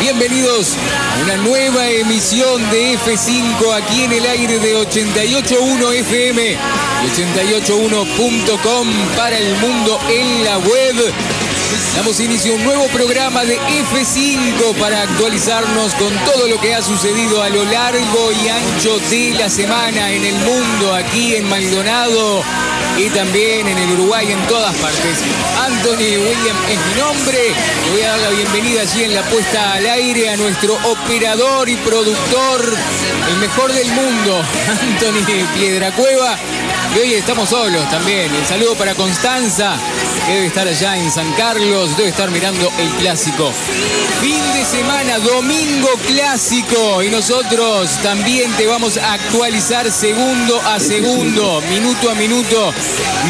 Bienvenidos a una nueva emisión de F5 aquí en el aire de 881 FM y 881.com para el mundo en la web. Damos inicio a un nuevo programa de F5 para actualizarnos con todo lo que ha sucedido a lo largo y ancho de la semana en el mundo, aquí en Maldonado y también en el Uruguay, en todas partes. Anthony William es mi nombre. Le voy a dar la bienvenida allí en la puesta al aire a nuestro operador y productor, el mejor del mundo, Anthony Piedra Cueva. Y hoy estamos solos también. El saludo para Constanza, que debe estar allá en San Carlos, debe estar mirando el clásico. Fin de semana, domingo clásico. Y nosotros también te vamos a actualizar segundo a segundo, minuto a minuto,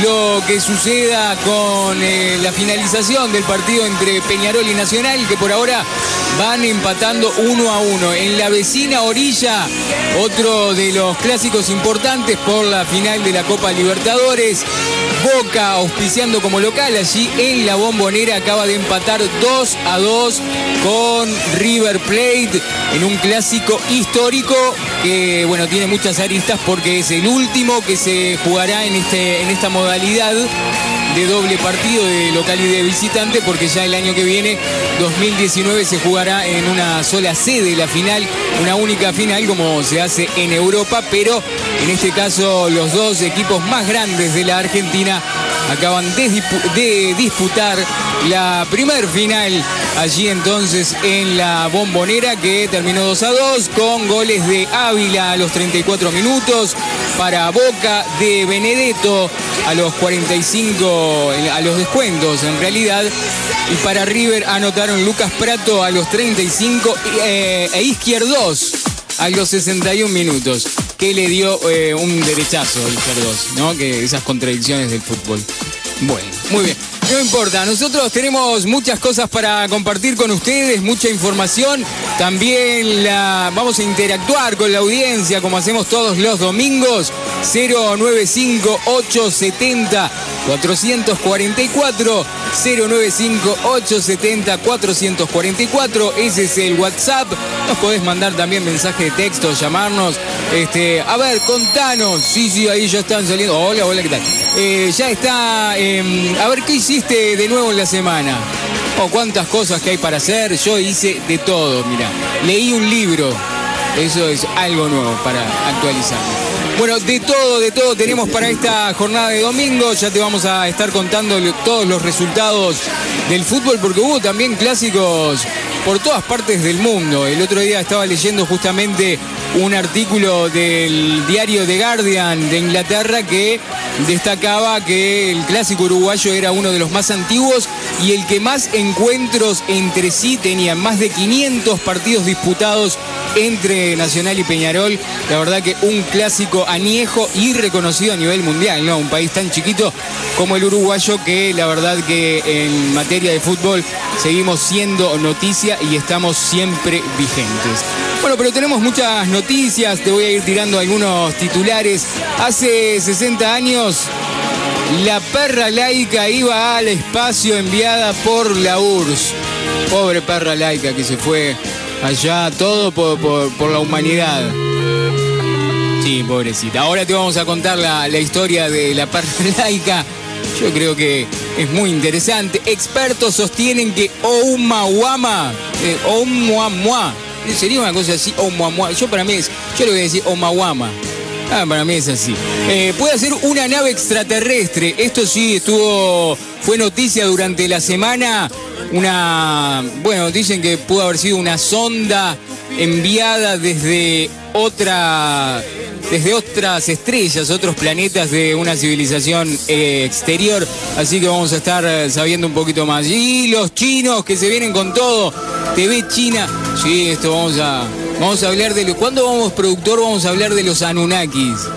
lo que suceda con eh, la finalización del partido entre Peñarol y Nacional, que por ahora van empatando uno a uno. En la vecina orilla, otro de los clásicos importantes por la final de la Copa Libertadores. Boca auspiciando como local allí en la bombonera acaba de empatar 2 a 2 con River Plate en un clásico histórico que bueno tiene muchas aristas porque es el último que se jugará en, este, en esta modalidad de doble partido de local y de visitante porque ya el año que viene 2019 se jugará en una sola sede la final, una única final como se hace en Europa, pero en este caso los dos equipos más grandes de la Argentina acaban de, disputar la primer final allí entonces en la bombonera que terminó 2 a 2 con goles de Ávila a los 34 minutos para Boca de Benedetto a los 45 a los descuentos en realidad y para River anotaron Lucas Prato a los 35 eh, e Izquierdos a los 61 minutos que le dio eh, un derechazo a Izquierdos, ¿no? Que esas contradicciones del fútbol. Bueno, muy bien. No importa, nosotros tenemos muchas cosas para compartir con ustedes, mucha información. También la, vamos a interactuar con la audiencia como hacemos todos los domingos. 095 870 444 095 870 444 ese es el WhatsApp. Nos podés mandar también mensaje de texto llamarnos. Este a ver contanos. Sí sí ahí ya están saliendo. Hola hola qué tal eh, ya está em, a ver qué hiciste de nuevo en la semana o cuántas cosas que hay para hacer yo hice de todo mira leí un libro. Eso es algo nuevo para actualizar bueno, de todo, de todo tenemos para esta jornada de domingo. Ya te vamos a estar contando todos los resultados del fútbol porque hubo también clásicos por todas partes del mundo. El otro día estaba leyendo justamente un artículo del diario The Guardian de Inglaterra que destacaba que el clásico uruguayo era uno de los más antiguos y el que más encuentros entre sí tenía, más de 500 partidos disputados entre Nacional y Peñarol. La verdad que un clásico añejo y reconocido a nivel mundial, ¿no? Un país tan chiquito como el uruguayo que la verdad que en materia de fútbol seguimos siendo noticia y estamos siempre vigentes. Bueno, pero tenemos muchas noticias, te voy a ir tirando algunos titulares. Hace 60 años la perra laica iba al espacio enviada por la URSS. Pobre perra laica que se fue allá, todo por, la humanidad. Sí, pobrecita. Ahora te vamos a contar la, historia de la perra laica. Yo creo que es muy interesante. Expertos sostienen que Oumawama, eh, Oumuamua, sería una cosa así, Oumuamua. Yo para mí es, yo le voy a decir Oumawama. Ah, para mí es así. Eh, puede ser una nave extraterrestre. Esto sí estuvo, fue noticia durante la semana. Una, bueno, dicen que pudo haber sido una sonda enviada desde otra desde otras estrellas, otros planetas de una civilización eh, exterior. Así que vamos a estar eh, sabiendo un poquito más. Y los chinos que se vienen con todo. TV China. Sí, esto vamos a Vamos a hablar de lo. ¿Cuándo vamos, productor? Vamos a hablar de los Anunnakis.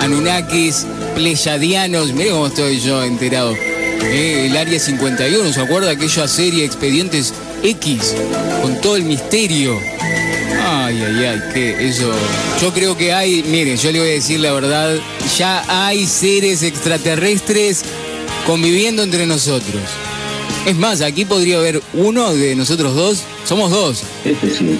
Anunnakis, pleyadianos. Mire cómo estoy yo enterado. Eh, el Área 51, ¿se acuerda aquella serie Expedientes X? Con todo el misterio. Ay, ay, ay, que eso. Yo creo que hay, mire, yo le voy a decir la verdad, ya hay seres extraterrestres conviviendo entre nosotros. Es más, aquí podría haber uno de nosotros dos. Somos dos. F5.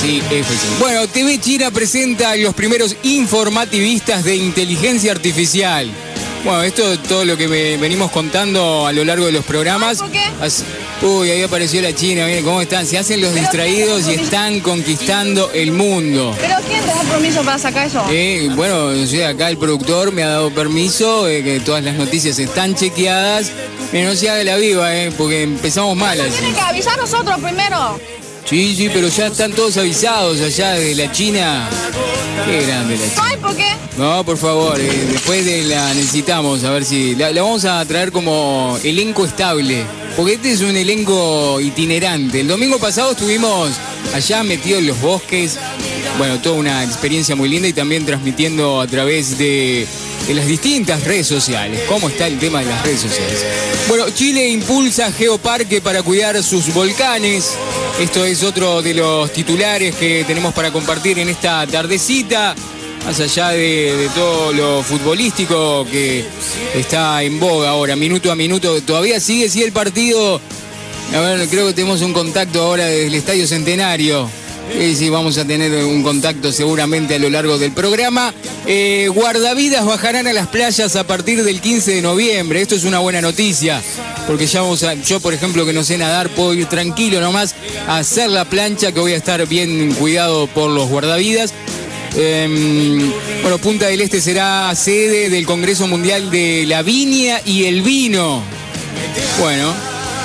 Sí, F5. Bueno, TV China presenta los primeros informativistas de inteligencia artificial. Bueno, esto es todo lo que venimos contando a lo largo de los programas. ¿Por qué? Uy, ahí apareció la China, miren cómo están. Se hacen los distraídos y están conquistando el mundo. ¿Pero quién te da permiso para sacar eso? Eh, bueno, acá el productor me ha dado permiso, eh, que todas las noticias están chequeadas. Pero no se haga la viva, eh, porque empezamos mal así. Tienen que avisar nosotros primero. Sí, sí, pero ya están todos avisados allá de la China. Qué grande la China. Ay, ¿por qué? No, por favor, eh, después de la necesitamos, a ver si. La, vamos a traer como elenco estable. Porque este es un elenco itinerante. El domingo pasado estuvimos allá metidos en los bosques. Bueno, toda una experiencia muy linda y también transmitiendo a través de, de las distintas redes sociales. ¿Cómo está el tema de las redes sociales? Bueno, Chile impulsa Geoparque para cuidar sus volcanes. Esto es otro de los titulares que tenemos para compartir en esta tardecita. Más allá de, todo lo futbolístico que está en boga ahora, minuto a minuto. Todavía sigue, sigue el partido. A ver, creo que tenemos un contacto ahora desde el Estadio Centenario. Sí, sí, vamos a tener un contacto seguramente a lo largo del programa. Eh, guardavidas bajarán a las playas a partir del 15 de noviembre. Esto es una buena noticia, porque ya vamos a, yo por ejemplo que no sé nadar, puedo ir tranquilo nomás a hacer la plancha, que voy a estar bien cuidado por los guardavidas. Em, bueno, Punta del Este será sede del Congreso Mundial de la Viña y el Vino. Bueno,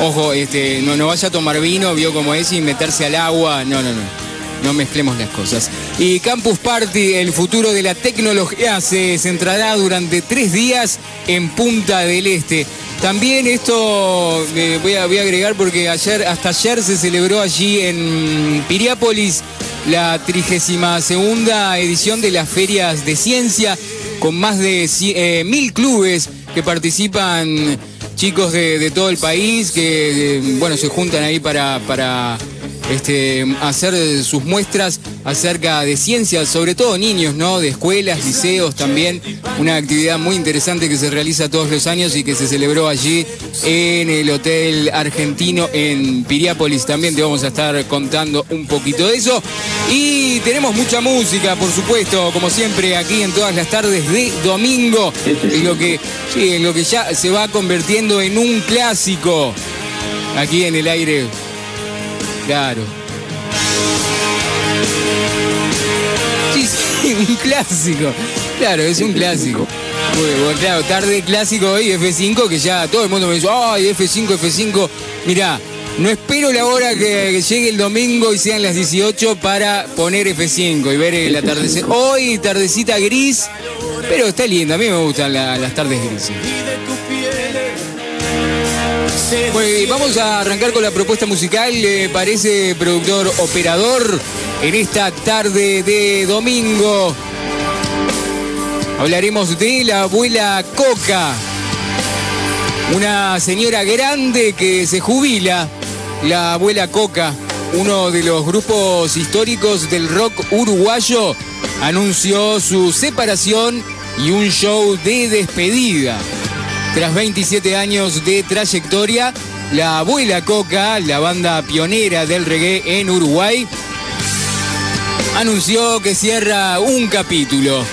ojo, este, no, no vaya a tomar vino, vio como es, y meterse al agua. No, no, no no mezclemos las cosas. Y Campus Party, el futuro de la tecnología, se centrará durante tres días en Punta del Este. También esto eh, voy, a, a, agregar porque ayer, hasta ayer se celebró allí en Piriápolis la 32 segunda edición de las ferias de ciencia con más de eh, mil clubes que participan chicos de, todo el país que eh, bueno se juntan ahí para, para este, hacer sus muestras acerca de ciencias, sobre todo niños, ¿no? De escuelas, liceos también. Una actividad muy interesante que se realiza todos los años y que se celebró allí en el Hotel Argentino en Piriápolis. También te vamos a estar contando un poquito de eso. Y tenemos mucha música, por supuesto, como siempre, aquí en todas las tardes de domingo. En lo que, en lo que ya se va convirtiendo en un clásico aquí en el aire Claro. Sí, un clásico. Claro, es un clásico. Bueno, claro, tarde clásico hoy, F5, que ya todo el mundo me dice, ay, F5, F5. Mirá, no espero la hora que, llegue el domingo y sean las 18 para poner F5 y ver el atardecer. Hoy tardecita gris, pero está lindo, a mí me gustan las tardes grises. Pues vamos a arrancar con la propuesta musical. Le parece productor operador en esta tarde de domingo. Hablaremos de la abuela Coca. Una señora grande que se jubila. La abuela Coca, uno de los grupos históricos del rock uruguayo, anunció su separación y un show de despedida. Tras 27 años de trayectoria, la Abuela Coca, la banda pionera del reggae en Uruguay, anunció que cierra un capítulo.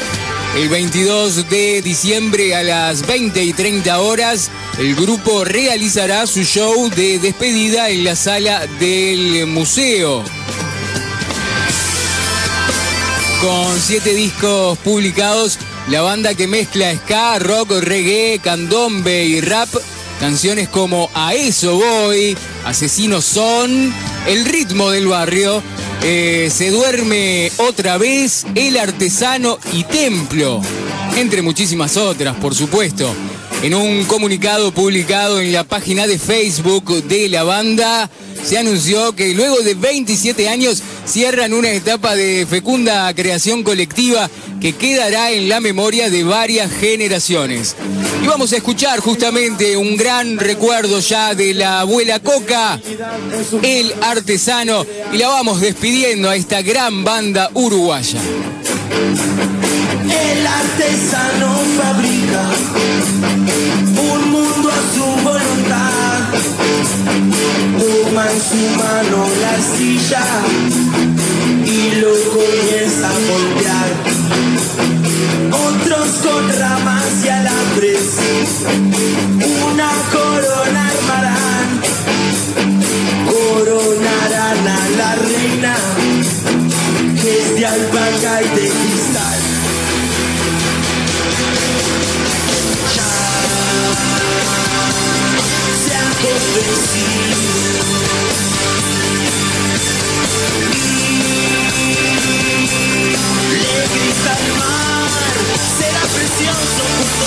El 22 de diciembre a las 20 y 30 horas, el grupo realizará su show de despedida en la sala del museo. Con siete discos publicados, la banda que mezcla ska, rock, reggae, candombe y rap, canciones como A eso voy, Asesinos son, El ritmo del barrio, eh, Se duerme otra vez, El artesano y Templo, entre muchísimas otras, por supuesto. En un comunicado publicado en la página de Facebook de la banda, se anunció que luego de 27 años cierran una etapa de fecunda creación colectiva que quedará en la memoria de varias generaciones. Y vamos a escuchar justamente un gran recuerdo ya de la abuela Coca, el artesano, y la vamos despidiendo a esta gran banda uruguaya. El artesano fabrica un mundo a su voluntad toma en su mano la silla y lo comienza a golpear. Con ramas y alambres, una corona armarán, coronarán a la reina que es de alpaca y de cristal. Ya se ha convencido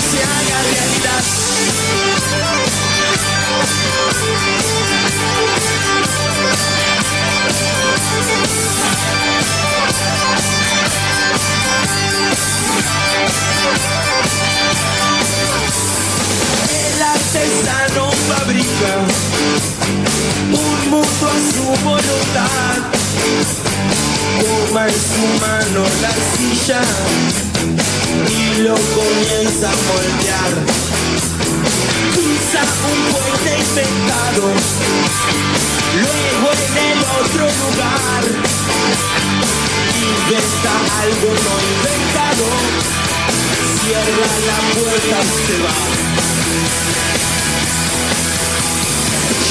se haga realidad. El artesano fabrica un mundo a su voluntad. Toma en su mano la silla lo comienza a moldear. Cruza un puente inventado, luego en el otro lugar. Inventa algo no inventado, cierra la puerta y se va.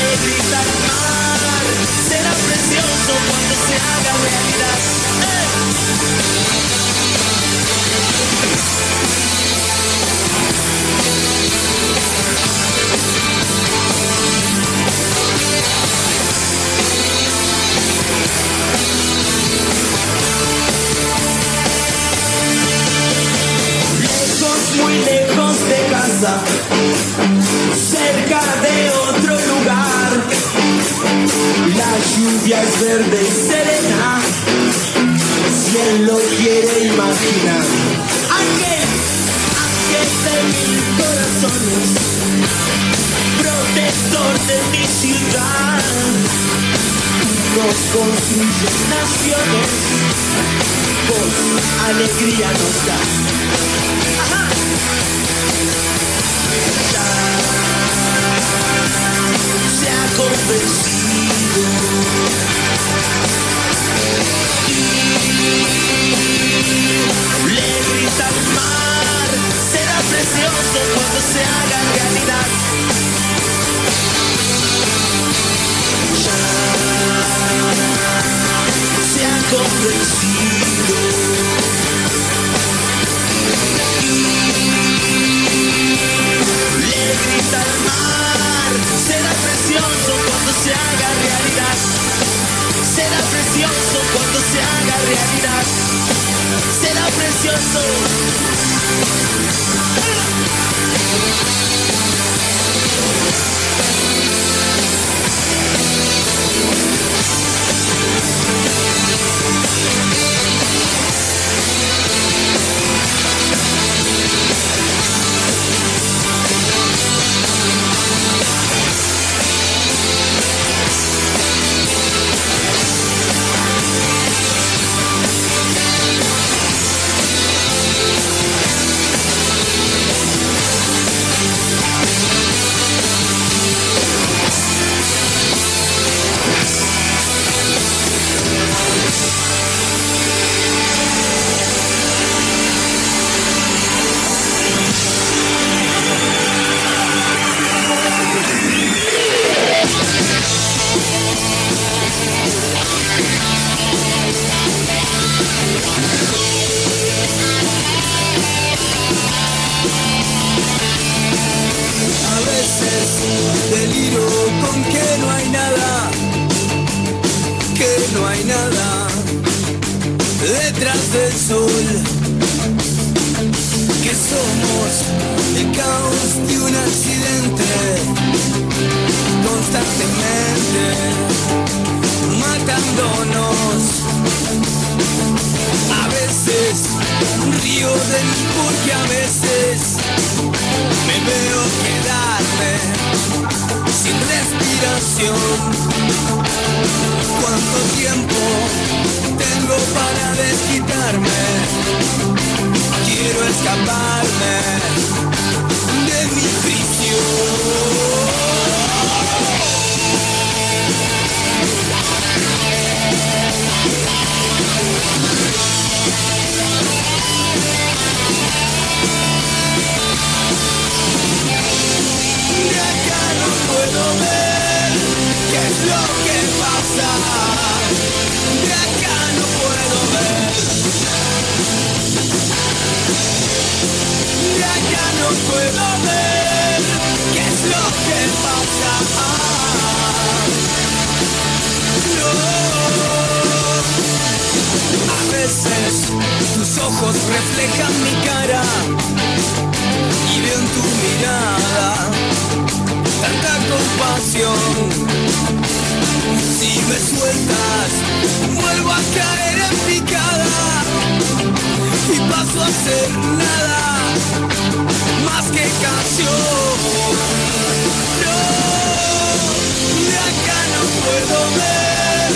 Grita al mar, será precioso cuando se haga realidad. Lejos, muy lejos de casa, cerca de. La lluvia es verde y serena, si él lo quiere imaginar. Ángel, ángel de mil corazones, protector de mi ciudad. Nos construye naciones, vos alegría nos haga realidad. Ya se ha convencido. Le grita al mar, será precioso cuando se haga realidad. Será precioso cuando se haga realidad. Será precioso. Caer en picada y paso a ser nada más que canción. No, de acá no puedo ver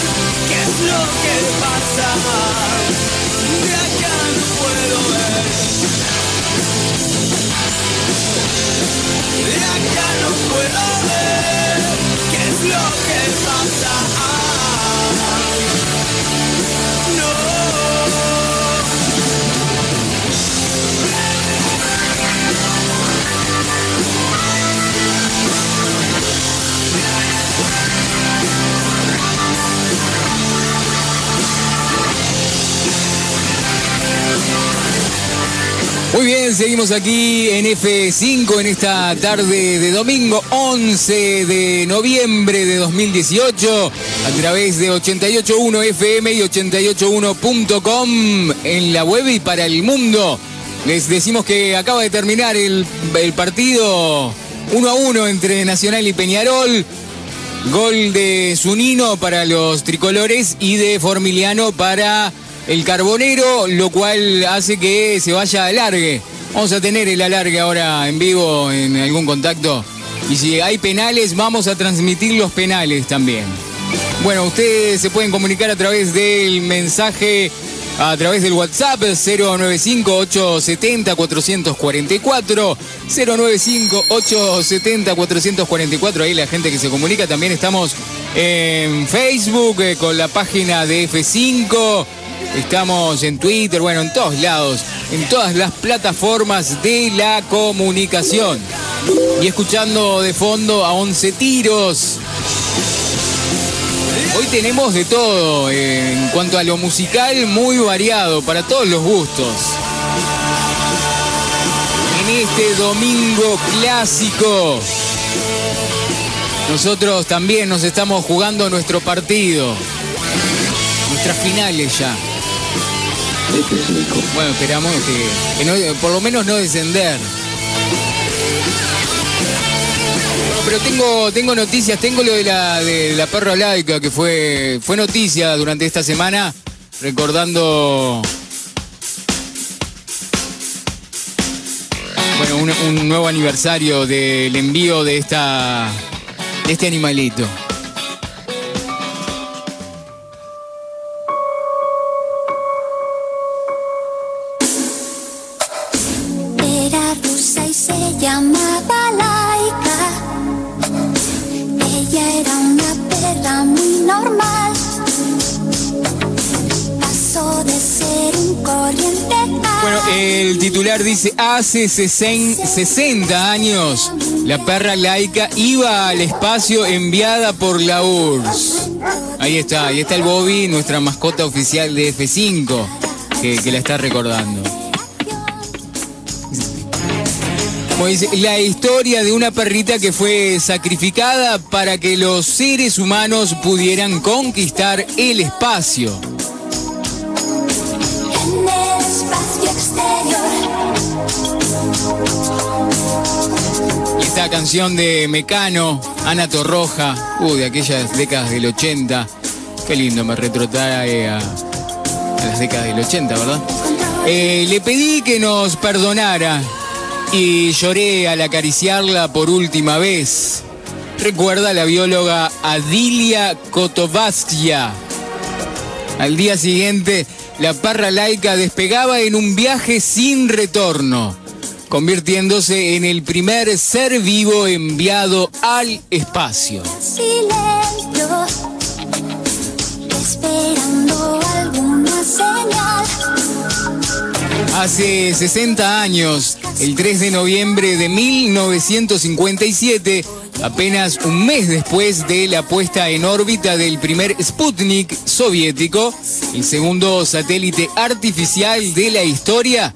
qué es lo que pasa. De acá no puedo ver. De acá no puedo ver qué es lo que pasa. Muy bien, seguimos aquí en F5 en esta tarde de domingo 11 de noviembre de 2018 a través de 881 FM y 881.com en la web y para el mundo. Les decimos que acaba de terminar el, el partido 1 a 1 entre Nacional y Peñarol. Gol de Zunino para los tricolores y de Formiliano para el Carbonero, lo cual hace que se vaya alargue. Vamos a tener el alargue ahora en vivo en algún contacto. Y si hay penales, vamos a transmitir los penales también. Bueno, ustedes se pueden comunicar a través del mensaje, a través del WhatsApp 095-870-444, 095-870-444, ahí la gente que se comunica. También estamos en Facebook eh, con la página de F5. Estamos en Twitter, bueno, en todos lados, en todas las plataformas de la comunicación. Y escuchando de fondo a 11 tiros. Hoy tenemos de todo, eh, en cuanto a lo musical, muy variado, para todos los gustos. En este domingo clásico, nosotros también nos estamos jugando nuestro partido, nuestras finales ya. Bueno, esperamos que, que no- por lo menos no descender. No, Pero tengo, tengo noticias, tengo lo de la, de la perra laica que fue, fue noticia durante esta semana, recordando bueno, un, un nuevo aniversario del envío de esta este animalito. Hace sesen- 60 años la perra laica iba al espacio enviada por la URSS. Ahí está, ahí está el Bobby, nuestra mascota oficial de F5, que, la está recordando. Dice, la historia de una perrita que fue sacrificada para que los seres humanos pudieran conquistar el espacio. Esta canción de Mecano, Ana Torroja, de aquellas décadas del 80. Qué lindo, me retrotrae a, a las décadas del 80, ¿verdad? Eh, le pedí que nos perdonara y lloré al acariciarla por última vez. Recuerda la bióloga Adilia Kotovaskia. Al día siguiente, la parra laica despegaba en un viaje sin retorno, convirtiéndose en el primer ser vivo enviado al espacio. silencio, esperando alguna señal. Hace 60 años, el 3 de noviembre de 1957, apenas un mes después de la puesta en órbita del primer Sputnik soviético, el segundo satélite artificial de la historia,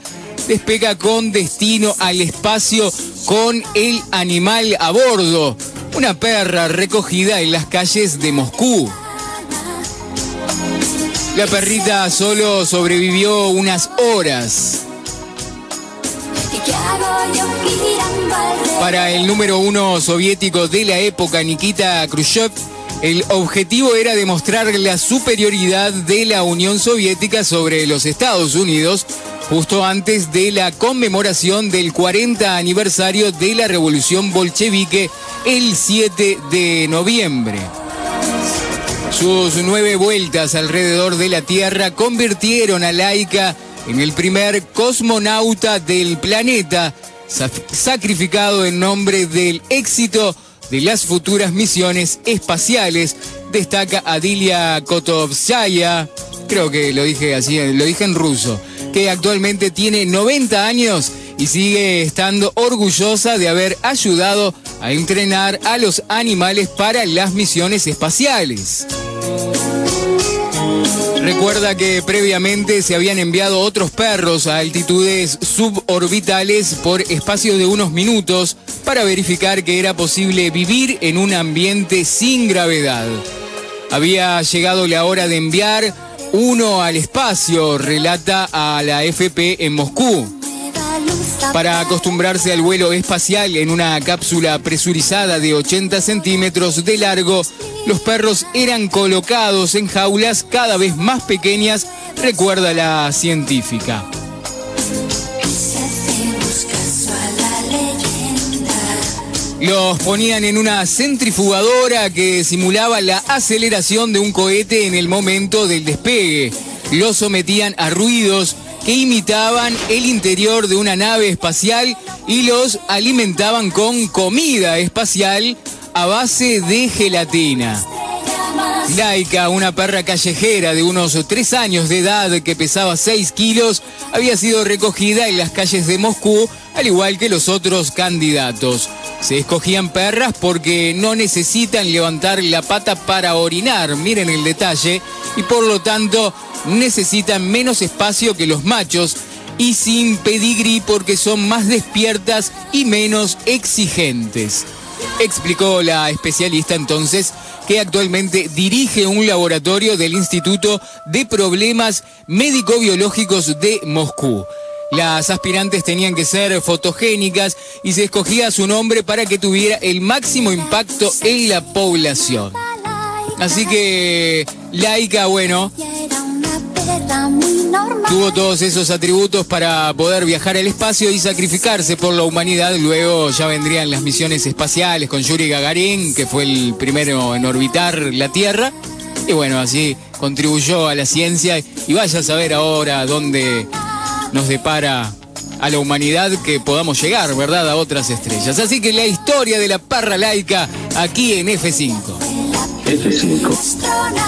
despega con destino al espacio con el animal a bordo, una perra recogida en las calles de Moscú. La perrita solo sobrevivió unas horas. Para el número uno soviético de la época, Nikita Khrushchev, el objetivo era demostrar la superioridad de la Unión Soviética sobre los Estados Unidos, justo antes de la conmemoración del 40 aniversario de la Revolución Bolchevique el 7 de noviembre. Sus nueve vueltas alrededor de la Tierra convirtieron a Laika en el primer cosmonauta del planeta, sa- sacrificado en nombre del éxito de las futuras misiones espaciales, destaca Adilia Kotovskaya, creo que lo dije así, lo dije en ruso, que actualmente tiene 90 años y sigue estando orgullosa de haber ayudado a entrenar a los animales para las misiones espaciales. Recuerda que previamente se habían enviado otros perros a altitudes suborbitales por espacio de unos minutos para verificar que era posible vivir en un ambiente sin gravedad. Había llegado la hora de enviar uno al espacio, relata a la FP en Moscú. Para acostumbrarse al vuelo espacial en una cápsula presurizada de 80 centímetros de largo, los perros eran colocados en jaulas cada vez más pequeñas, recuerda la científica. Los ponían en una centrifugadora que simulaba la aceleración de un cohete en el momento del despegue. Los sometían a ruidos que imitaban el interior de una nave espacial y los alimentaban con comida espacial a base de gelatina. Laika, una perra callejera de unos tres años de edad que pesaba 6 kilos, había sido recogida en las calles de Moscú, al igual que los otros candidatos. Se escogían perras porque no necesitan levantar la pata para orinar, miren el detalle, y por lo tanto necesitan menos espacio que los machos y sin pedigrí porque son más despiertas y menos exigentes. Explicó la especialista entonces que actualmente dirige un laboratorio del Instituto de Problemas Médico-Biológicos de Moscú. Las aspirantes tenían que ser fotogénicas y se escogía su nombre para que tuviera el máximo impacto en la población. Así que Laika, bueno, tuvo todos esos atributos para poder viajar al espacio y sacrificarse por la humanidad. Luego ya vendrían las misiones espaciales con Yuri Gagarin, que fue el primero en orbitar la Tierra. Y bueno, así contribuyó a la ciencia y vaya a saber ahora dónde nos depara a la humanidad que podamos llegar, ¿verdad?, a otras estrellas. Así que la historia de la parra laica aquí en F5. Astronauta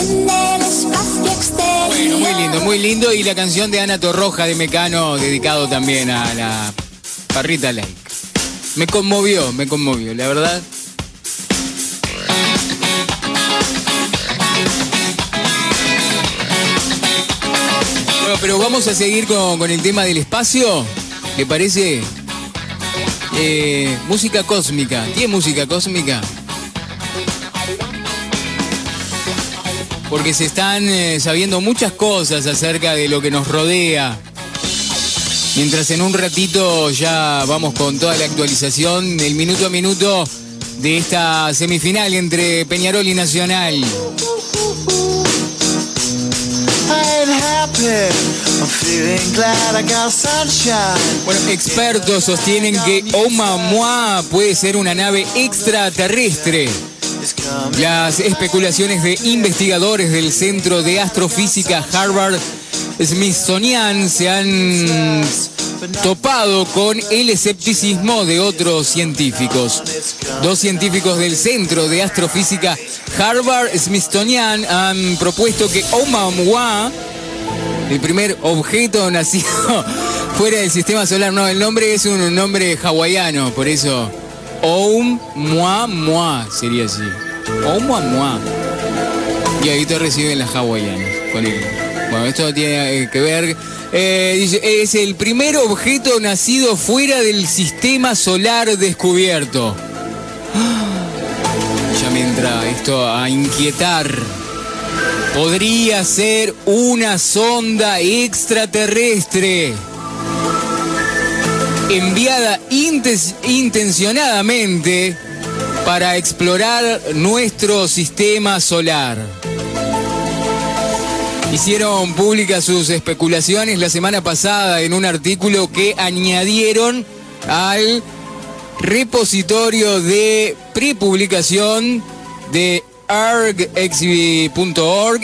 en el espacio exterior. Bueno, muy lindo, muy lindo. Y la canción de Ana Torroja de Mecano, dedicado también a la parrita Lake. Me conmovió, me conmovió, la verdad. Pero vamos a seguir con, con el tema del espacio. ¿Le parece? Eh, música cósmica. ¿Tiene música cósmica? porque se están eh, sabiendo muchas cosas acerca de lo que nos rodea. Mientras en un ratito ya vamos con toda la actualización, el minuto a minuto de esta semifinal entre Peñarol y Nacional. Bueno, expertos sostienen que Oumuamua puede ser una nave extraterrestre. Las especulaciones de investigadores del Centro de Astrofísica Harvard Smithsonian se han topado con el escepticismo de otros científicos. Dos científicos del Centro de Astrofísica Harvard Smithsonian han propuesto que Oumuamua, el primer objeto nacido fuera del sistema solar, no, el nombre es un nombre hawaiano, por eso Oumuamua sería así. Oumuamua. Y ahí te reciben las hawaianas con bueno, esto tiene que ver. Eh, es el primer objeto nacido fuera del sistema solar descubierto. Ya me entra esto a inquietar. Podría ser una sonda extraterrestre enviada intencionadamente para explorar nuestro sistema solar. Hicieron públicas sus especulaciones la semana pasada en un artículo que añadieron al repositorio de prepublicación de argxv.org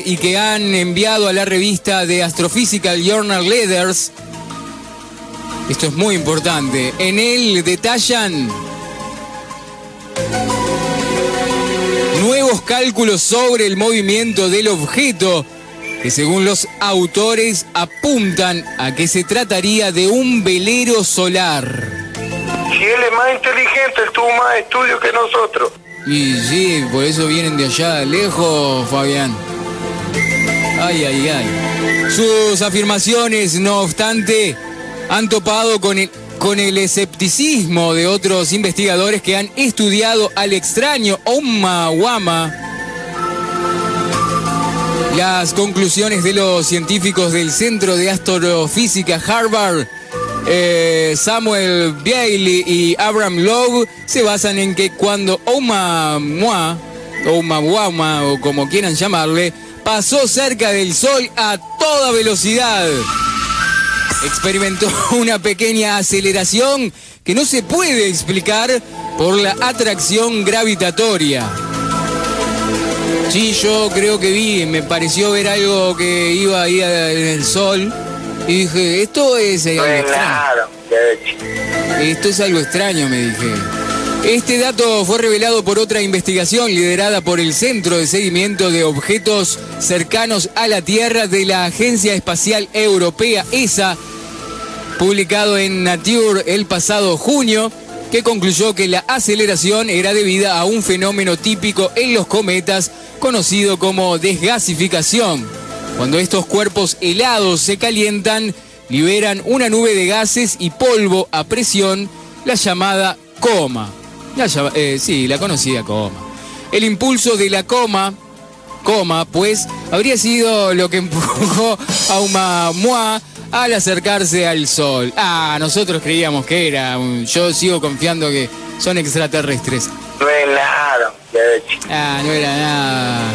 y que han enviado a la revista de Astrophysical Journal Letters. Esto es muy importante. En él detallan nuevos cálculos sobre el movimiento del objeto que según los autores apuntan a que se trataría de un velero solar. Si él es más inteligente, él tuvo más estudios que nosotros. Y sí, por eso vienen de allá lejos, Fabián. Ay, ay, ay. Sus afirmaciones, no obstante, han topado con el, con el escepticismo de otros investigadores que han estudiado al extraño Wama. Las conclusiones de los científicos del Centro de Astrofísica Harvard, eh, Samuel Bailey y Abraham Lowe, se basan en que cuando Oumuamua, Oumuamua o como quieran llamarle, pasó cerca del Sol a toda velocidad, experimentó una pequeña aceleración que no se puede explicar por la atracción gravitatoria. Sí, yo creo que vi, me pareció ver algo que iba ahí en el sol y dije, esto es algo extraño. Esto es algo extraño, me dije. Este dato fue revelado por otra investigación liderada por el Centro de Seguimiento de Objetos Cercanos a la Tierra de la Agencia Espacial Europea, ESA, publicado en Nature el pasado junio que concluyó que la aceleración era debida a un fenómeno típico en los cometas conocido como desgasificación. Cuando estos cuerpos helados se calientan, liberan una nube de gases y polvo a presión, la llamada coma. Eh, sí, la conocida coma. El impulso de la coma, coma, pues, habría sido lo que empujó a Oumuamua al acercarse al Sol. Ah, nosotros creíamos que era. yo sigo confiando que son extraterrestres. Ah, no era nada.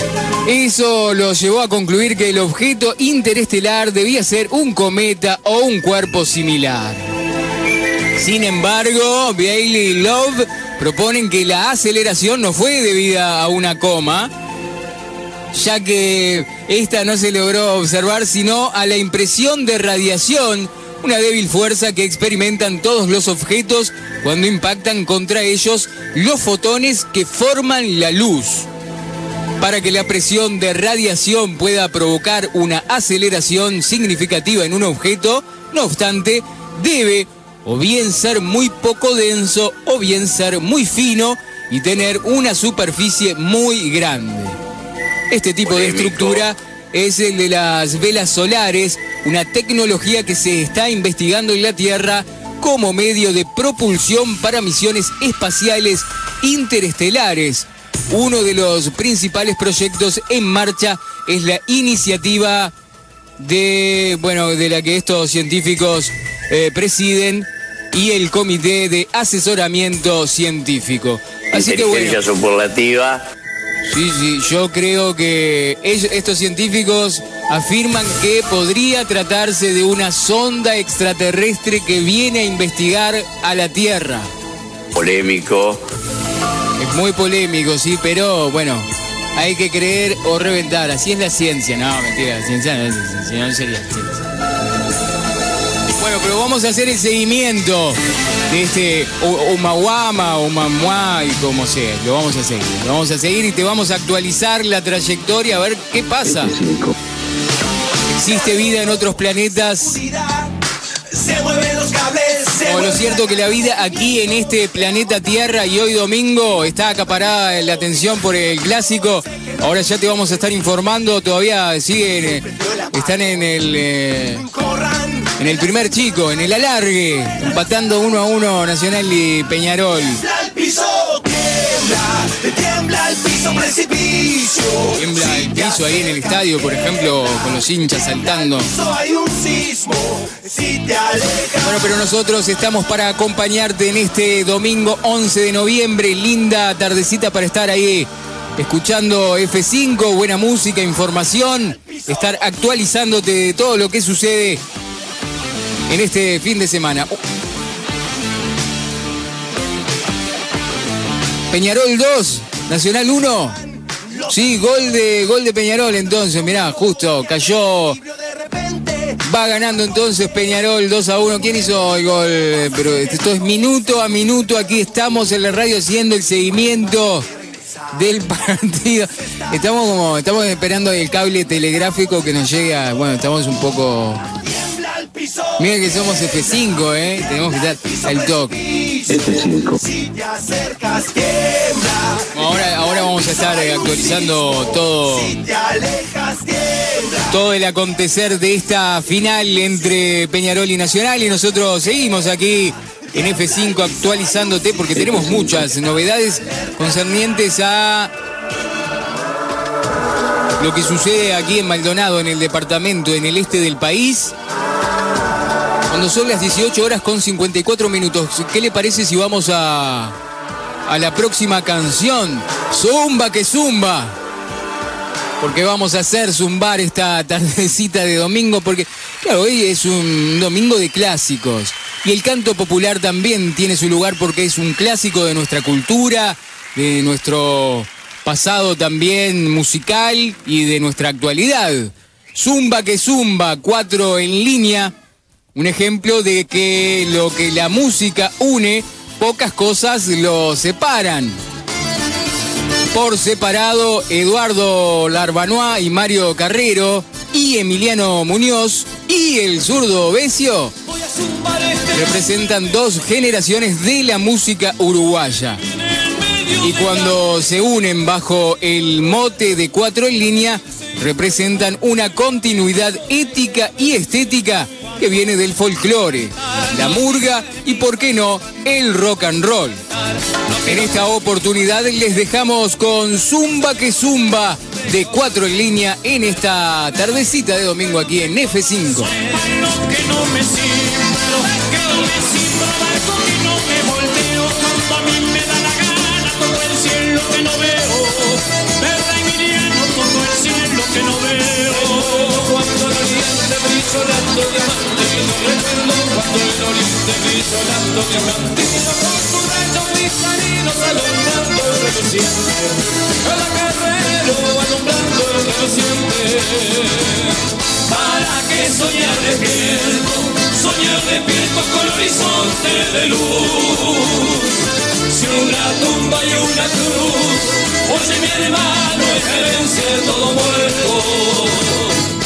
Eso lo llevó a concluir que el objeto interestelar debía ser un cometa o un cuerpo similar. Sin embargo, Bailey y Love proponen que la aceleración no fue debida a una coma, ya que esta no se logró observar sino a la impresión de radiación, una débil fuerza que experimentan todos los objetos cuando impactan contra ellos los fotones que forman la luz. Para que la presión de radiación pueda provocar una aceleración significativa en un objeto, no obstante, debe o bien ser muy poco denso o bien ser muy fino y tener una superficie muy grande. Este tipo de estructura es el de las velas solares, una tecnología que se está investigando en la Tierra como medio de propulsión para misiones espaciales interestelares. Uno de los principales proyectos en marcha es la iniciativa de, bueno, de la que estos científicos eh, presiden y el Comité de Asesoramiento Científico. Así que. Sí, sí, yo creo que estos científicos afirman que podría tratarse de una sonda extraterrestre que viene a investigar a la Tierra. Polémico. Es muy polémico, sí, pero bueno, hay que creer o reventar. Así es la ciencia. No, mentira, la ciencia no es ciencia, no sería ciencia. Bueno, pero vamos a hacer el seguimiento de este O- Omawama, Omamua y como sea. Lo vamos a seguir. Lo vamos a seguir y te vamos a actualizar la trayectoria a ver qué pasa. ¿Existe vida en otros planetas? Lo cierto que la vida aquí en este planeta Tierra y hoy domingo está acaparada la atención por el clásico. Ahora ya te vamos a estar informando. Todavía siguen, eh, están en el eh. En el primer chico, en el alargue, empatando uno a uno Nacional y Peñarol. Tiembla el piso, precipicio. Tiembla el piso ahí en el estadio, por ejemplo, con los hinchas saltando. Bueno, pero nosotros estamos para acompañarte en este domingo 11 de noviembre. Linda tardecita para estar ahí escuchando F5, buena música, información, estar actualizándote de todo lo que sucede en este fin de semana. Peñarol 2, Nacional 1. Sí, gol de, gol de Peñarol entonces, mirá, justo cayó Va ganando entonces Peñarol 2 a 1. ¿Quién hizo el gol? Pero esto es minuto a minuto. Aquí estamos en la radio haciendo el seguimiento del partido. Estamos como, estamos esperando el cable telegráfico que nos llegue a- Bueno, estamos un poco. Miren que somos F5, ¿eh? Tenemos que estar al toque. Si te acercas, tiembla. Ahora, ahora vamos a estar eh, actualizando todo. Todo el acontecer de esta final entre Peñarol y Nacional y nosotros seguimos aquí en F5 actualizándote porque tenemos muchas novedades concernientes a lo que sucede aquí en Maldonado, en el departamento, en el este del país. Cuando son las 18 horas con 54 minutos, ¿qué le parece si vamos a, a la próxima canción? Zumba que zumba porque vamos a hacer zumbar esta tardecita de domingo, porque claro, hoy es un domingo de clásicos. Y el canto popular también tiene su lugar porque es un clásico de nuestra cultura, de nuestro pasado también musical y de nuestra actualidad. Zumba que zumba, cuatro en línea, un ejemplo de que lo que la música une, pocas cosas lo separan por separado Eduardo Larbanois y Mario Carrero y Emiliano Muñoz y el zurdo Besio representan dos generaciones de la música uruguaya. Y cuando se unen bajo el mote de cuatro en línea, representan una continuidad ética y estética que viene del folclore, la murga y, por qué no, el rock and roll. En esta oportunidad les dejamos con Zumba que Zumba de cuatro en línea en esta tardecita de domingo aquí en F5. que no me brizolando diamante vino recuerdo cuando el oriente brizolando diamante vino con sus rayos cristalinos alumbrando el reluciente, el guerrero alumbrando el reluciente. ¿Para que soñar despierto? Soñar despierto con horizonte de luz. Si una tumba y una cruz, oye mi hermano, es herencia todo muerto.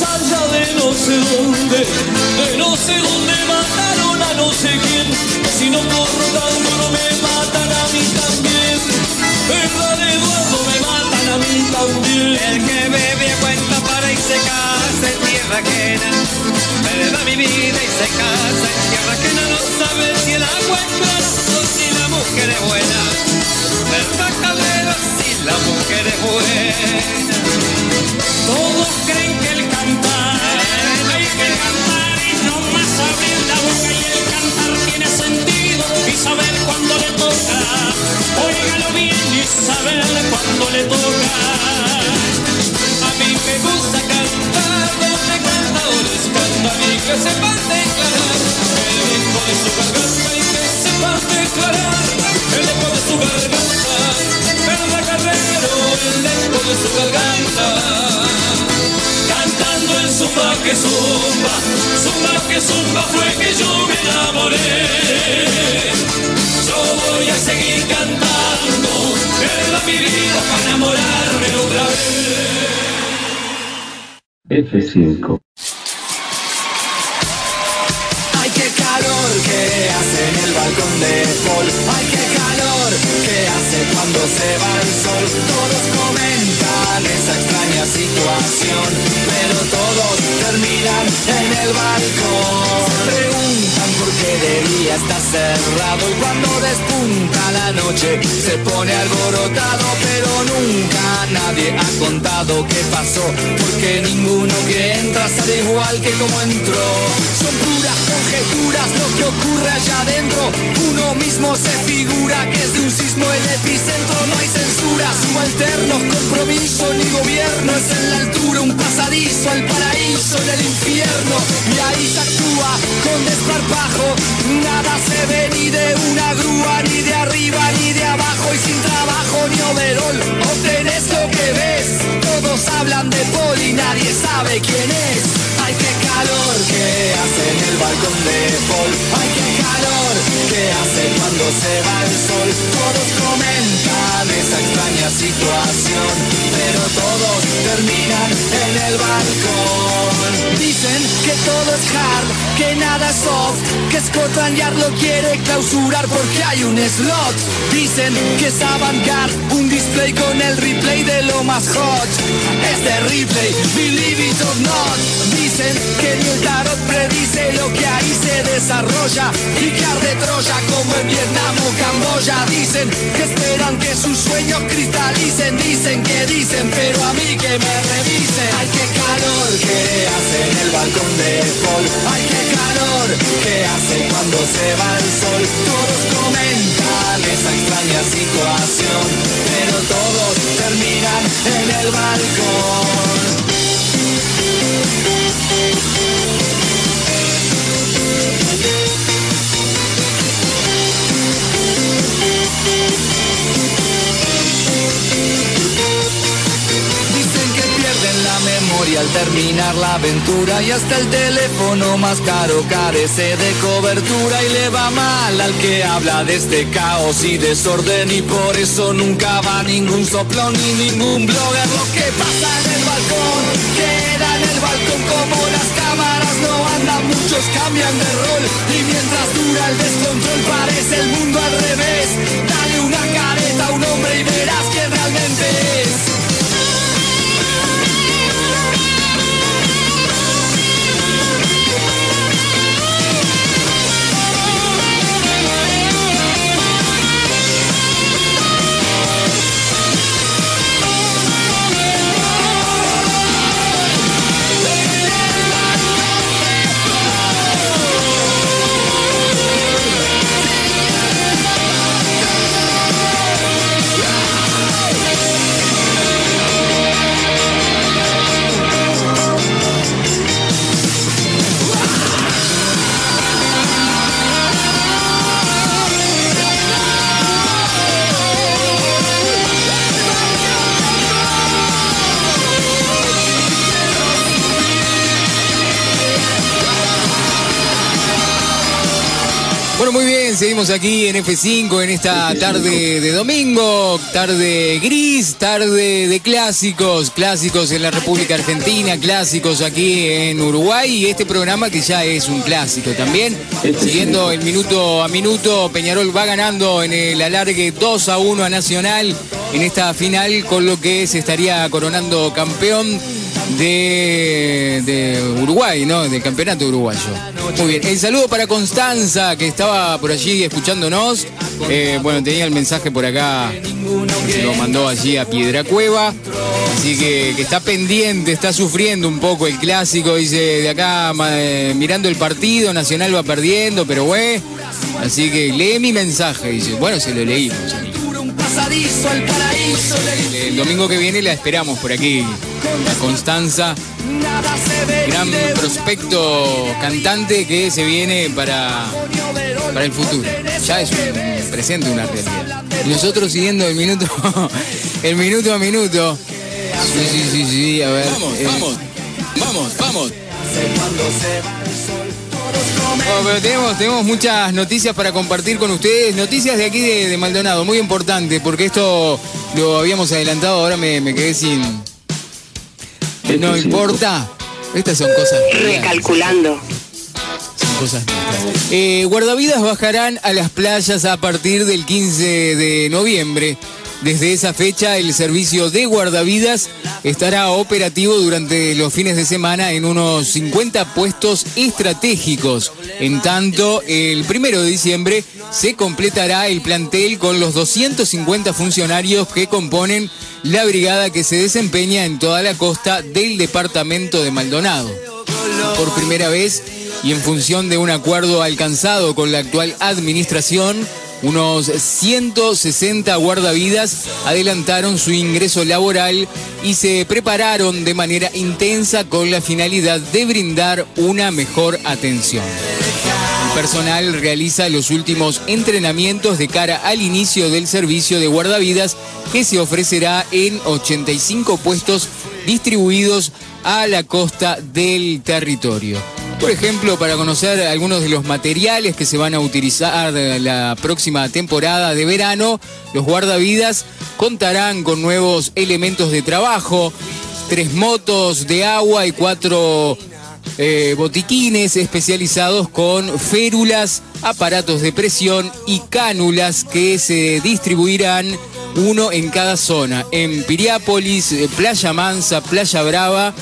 más de no sé dónde, de no sé dónde mataron a no sé quién, si no corro tan duro me matan a mí también, verdad Eduardo me matan a mí también. El que bebe cuenta para y se casa en tierra ajena, me da mi vida y se casa en tierra ajena, no sabe si el agua o si la mujer es buena, verdad Calero si la mujer es buena. Todos creen que Y el cantar tiene sentido y saber cuando le toca, óigalo bien y saber cuando le toca. A mí me gusta cantar, donde canta, ahora escondo a mí que sepa declarar. El lecho de su garganta y que sepa declarar. El lecho de su garganta, el lecho de su garganta zumba, zumba que zumba fue que yo me enamoré. Yo voy a seguir cantando, era mi vida para enamorarme otra vez. F5. Está cerrado y cuando despunta la noche se pone alborotado, pero nunca nadie ha contado qué pasó, porque ninguno que entra sale igual que como entró. Son puras conjeturas lo que ocurre allá adentro. Uno mismo se figura que es de un sismo el epicentro. No hay censura, subalternos, compromiso ni gobierno. Es en la altura un pasadizo al paraíso en el infierno. Y ahí se actúa con desparpajo. Nada se ve ni de una grúa, ni de arriba, ni de abajo. Y sin trabajo ni overol, obtenés lo que ves. Todos hablan de y nadie sabe quién es. Ay, qué calor que hace en el balcón de Paul. Calor que hace cuando se va el sol. Todos comentan esa extraña situación, pero todos terminan en el balcón. Dicen que todo es hard, que nada es soft, que Scotland Yard lo quiere clausurar porque hay un slot. Dicen que es avant-garde, un display con el replay de lo más hot. Es replay, believe Dicen que ni el tarot predice lo que ahí se desarrolla y que arde Troya como en Vietnam o Camboya. Dicen que esperan que sus sueños cristalicen. Dicen que dicen, pero a mí que me revisen. Ay, qué calor que hace en el balcón de Paul. Ay, qué calor que hace cuando se va el sol. Todos comentan esa extraña situación, pero todos terminan en el balcón. Al terminar la aventura y hasta el teléfono más caro carece de cobertura y le va mal al que habla de este caos y desorden y por eso nunca va ningún soplón ni ningún blogger. Lo que pasa en el balcón queda en el balcón como las no andan, muchos cambian de rol y mientras dura el descontrol parece el mundo al revés. Dale una careta a un hombre y verás quién realmente es. Seguimos aquí en F5 en esta tarde de domingo, tarde gris, tarde de clásicos, clásicos en la República Argentina, clásicos aquí en Uruguay y este programa que ya es un clásico también. Siguiendo el minuto a minuto, Peñarol va ganando en el alargue 2 a 1 a Nacional en esta final, con lo que se estaría coronando campeón de, Uruguay, ¿no? Del campeonato uruguayo. Muy bien. El saludo para Constanza, que estaba por allí escuchándonos. Eh, bueno, tenía el mensaje por acá, se lo mandó allí a Piedra Cueva. Así que, que está pendiente, está sufriendo un poco el clásico. Dice, de acá eh, mirando el partido, Nacional va perdiendo, pero güey. Así que lee mi mensaje. Dice, bueno, se lo leímos. Un pasadizo al paraíso del El domingo que viene la esperamos por aquí. A Constanza, nada se ve gran prospecto cantante que se viene para, para el futuro. Ya es un presente, una realidad. Y nosotros siguiendo el minuto, el minuto a minuto. Sí, sí, sí, sí, a ver. Vamos, eh, vamos, vamos, vamos. Bueno, pero tenemos, tenemos muchas noticias para compartir con ustedes. Noticias de aquí de, de Maldonado, muy importante, porque esto lo habíamos adelantado, ahora me, me quedé sin. No importa. Estas son cosas. reales. Recalculando. Son cosas. Eh, guardavidas bajarán a las playas a partir del 15 de noviembre. Desde esa fecha, el servicio de guardavidas estará operativo durante los fines de semana en unos 50 puestos estratégicos. En tanto, el primero de diciembre se completará el plantel con los 250 funcionarios que componen la brigada que se desempeña en toda la costa del departamento de Maldonado por primera vez y en función de un acuerdo alcanzado con la actual administración, unos 160 guardavidas adelantaron su ingreso laboral y se prepararon de manera intensa con la finalidad de brindar una mejor atención. El personal realiza los últimos entrenamientos de cara al inicio del servicio de guardavidas que se ofrecerá en 85 puestos distribuidos a la costa del territorio. Por ejemplo, para conocer algunos de los materiales que se van a utilizar la próxima temporada de verano, los guardavidas contarán con nuevos elementos de trabajo, tres motos de agua y cuatro eh, botiquines especializados con férulas, aparatos de presión y cánulas que se distribuirán uno en cada zona, en Piriápolis, eh, Playa Mansa, Playa Brava,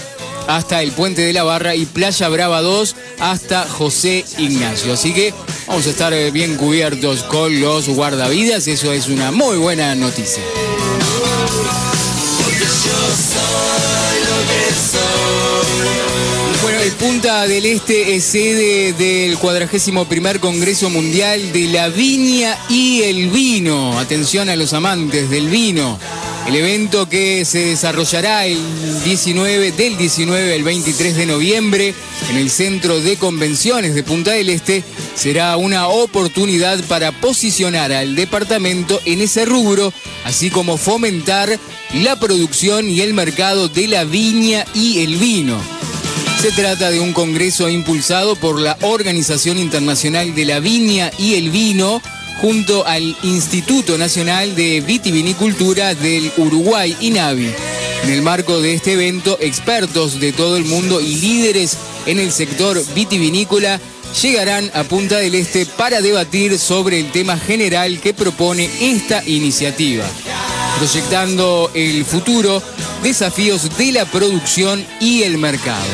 hasta el Puente de la Barra y Playa Brava 2 hasta José Ignacio. Así que vamos a estar eh, bien cubiertos con los guardavidas, eso es una muy buena noticia. Bueno, el Punta del Este es sede del 41 Congreso Mundial de la Viña y el Vino. Atención a los amantes del vino. El evento que se desarrollará el 19, del 19 al 23 de noviembre en el Centro de Convenciones de Punta del Este será una oportunidad para posicionar al departamento en ese rubro, así como fomentar la producción y el mercado de la viña y el vino. Se trata de un congreso impulsado por la Organización Internacional de la Viña y el Vino junto al Instituto Nacional de Vitivinicultura del Uruguay, INAVI. En el marco de este evento, expertos de todo el mundo y líderes en el sector vitivinícola llegarán a Punta del Este para debatir sobre el tema general que propone esta iniciativa, proyectando el futuro, desafíos de la producción y el mercado.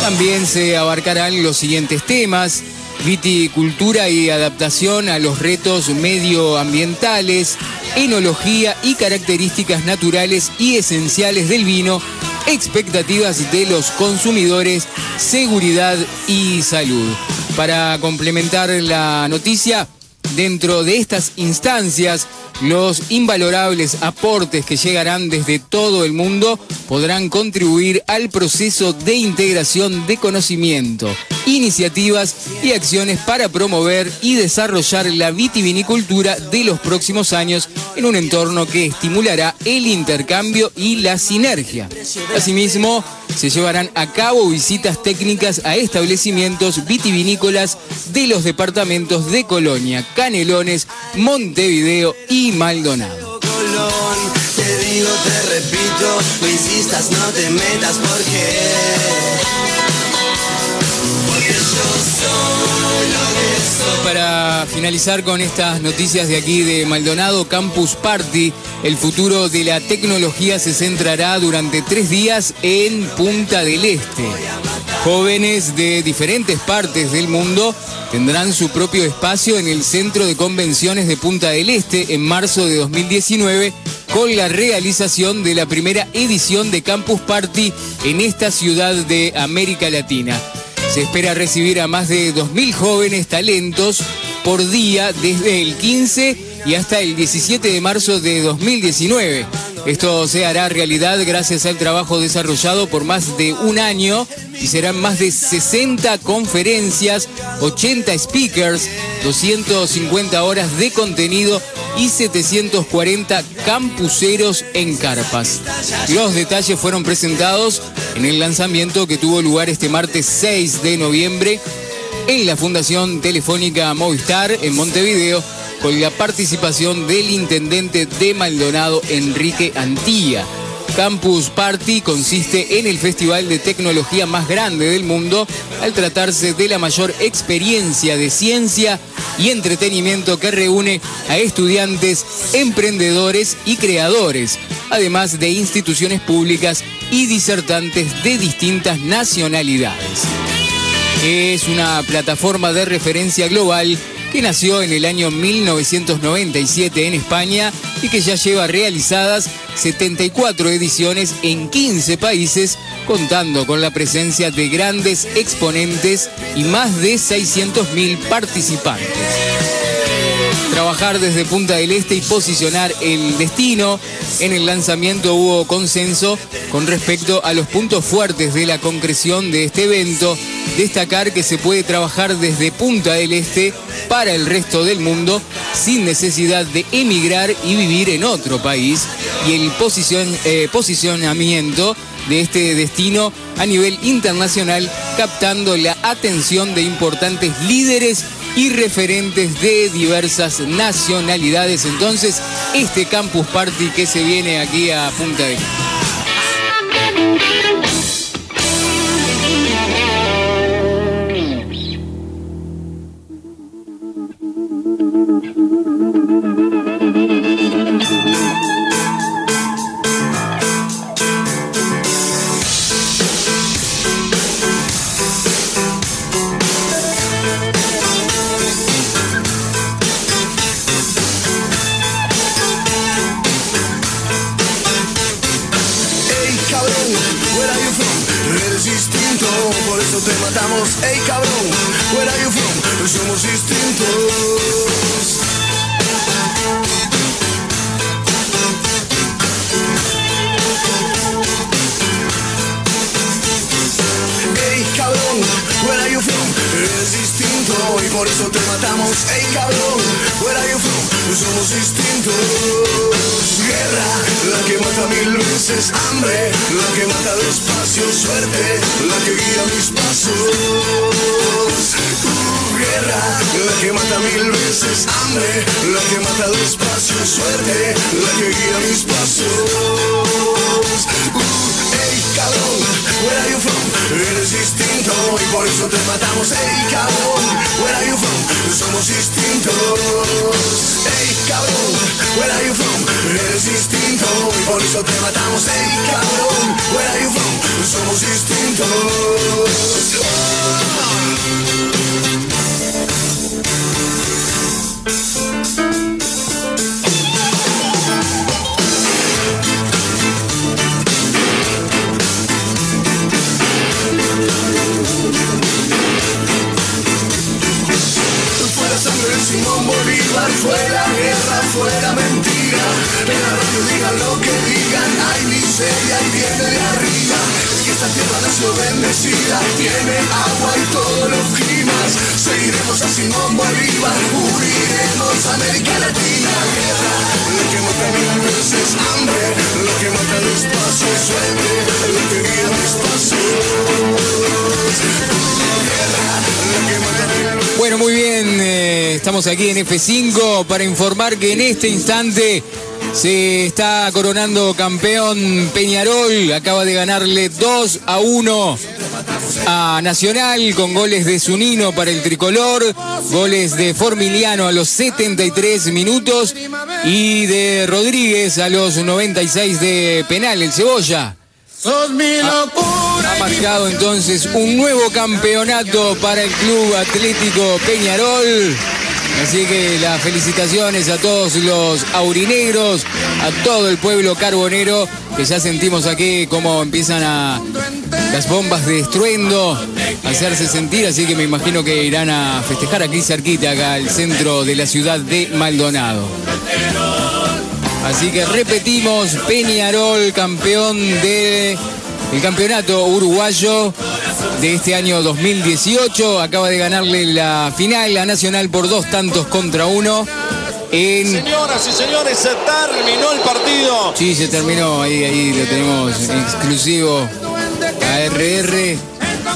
También se abarcarán los siguientes temas, viticultura y adaptación a los retos medioambientales, enología y características naturales y esenciales del vino, expectativas de los consumidores, seguridad y salud. Para complementar la noticia, dentro de estas instancias, los invalorables aportes que llegarán desde todo el mundo podrán contribuir al proceso de integración de conocimiento, iniciativas y acciones para promover y desarrollar la vitivinicultura de los próximos años en un entorno que estimulará el intercambio y la sinergia. Asimismo, se llevarán a cabo visitas técnicas a establecimientos vitivinícolas de los departamentos de Colonia, Canelones, Montevideo y Maldonado. Colón, te digo, te repito, no insistas, no te metas porque. Porque yo soy lo que soy. Para finalizar con estas noticias de aquí de Maldonado, Campus Party, el futuro de la tecnología se centrará durante tres días en Punta del Este. Jóvenes de diferentes partes del mundo tendrán su propio espacio en el Centro de Convenciones de Punta del Este en marzo de 2019 con la realización de la primera edición de Campus Party en esta ciudad de América Latina. Se espera recibir a más de 2.000 jóvenes talentos por día desde el 15 y hasta el 17 de marzo de 2019. Esto se hará realidad gracias al trabajo desarrollado por más de un año y serán más de 60 conferencias, 80 speakers, 250 horas de contenido y 740 campuseros en carpas. Los detalles fueron presentados en el lanzamiento que tuvo lugar este martes 6 de noviembre en la Fundación Telefónica Movistar en Montevideo con la participación del intendente de Maldonado, Enrique Antilla. Campus Party consiste en el festival de tecnología más grande del mundo al tratarse de la mayor experiencia de ciencia y entretenimiento que reúne a estudiantes, emprendedores y creadores, además de instituciones públicas y disertantes de distintas nacionalidades. Es una plataforma de referencia global que nació en el año 1997 en España y que ya lleva realizadas 74 ediciones en 15 países, contando con la presencia de grandes exponentes y más de 600.000 participantes. Trabajar desde Punta del Este y posicionar el destino. En el lanzamiento hubo consenso con respecto a los puntos fuertes de la concreción de este evento. Destacar que se puede trabajar desde Punta del Este para el resto del mundo sin necesidad de emigrar y vivir en otro país. Y el eh, posicionamiento de este destino a nivel internacional, captando la atención de importantes líderes y referentes de diversas nacionalidades. Entonces, este Campus Party que se viene aquí a Punta del Este. Eres distinto y por eso te matamos. Ey cabrón, where are you from? Somos distintos. Ey cabrón, where are you from? Eres distinto y por eso te matamos. Ey cabrón, where are you from? Somos distintos. Mentira. Que la radio diga lo que digan, hay miseria y viene de arriba. Es que esta tierra nació bendecida, tiene agua y todos los climas. Seguiremos a Simón Bolívar, uniremos a América Latina. Guerra, lo que mata mil veces hambre, lo que mata despacio es suerte, lo que guía mis pasos. Bueno, muy bien, eh, estamos aquí en F5 para informar que en este instante se está coronando campeón Peñarol. Acaba de ganarle 2 a 1 a Nacional con goles de Zunino para el tricolor, goles de Formiliano a los 73 minutos y de Rodríguez a los 96 de penal, el Cebolla. Locura. Ha marcado entonces un nuevo campeonato para el Club Atlético Peñarol. Así que las felicitaciones a todos los aurinegros, a todo el pueblo carbonero, que ya sentimos aquí cómo empiezan a las bombas de estruendo a hacerse sentir, así que me imagino que irán a festejar aquí cerquita, acá al centro de la ciudad de Maldonado. Así que repetimos, Peñarol, campeón de el campeonato uruguayo de este año 2018. Acaba de ganarle la final a Nacional por dos tantos contra uno. en... Señoras y señores, se terminó el partido. Sí, se terminó, ahí, ahí lo tenemos en exclusivo a RR,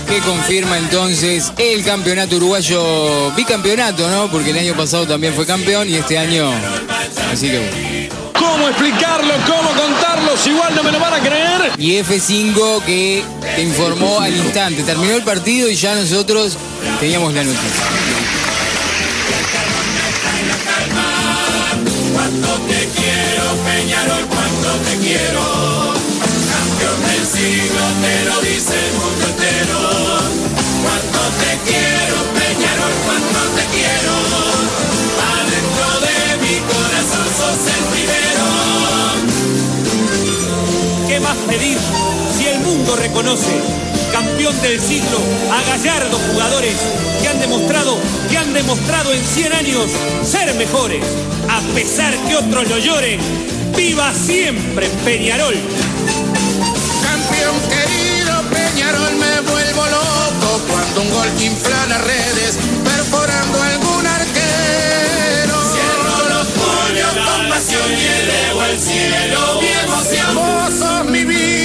que confirma entonces el campeonato uruguayo, bicampeonato, ¿no? Porque el año pasado también fue campeón y este año, así que bueno. ¿Cómo explicarlo? ¿Cómo contarlo? Si igual no me lo van a creer. Y F5 que te informó al instante, terminó el partido y ya nosotros teníamos la noticia. Cuánto te quiero, Peñarol, cuánto te quiero. Campeón del siglo, te lo dice el mundo entero. Reconoce campeón del siglo a gallardos jugadores que han demostrado, que han demostrado en 100 años ser mejores, a pesar que otros lo lloren? ¡Viva siempre Peñarol! Campeón querido Peñarol, me vuelvo loco cuando un gol que infla las redes, perforando algún arquero. Cierro los puños con pasión y elevo al cielo mi emoción. Vos sos mi vida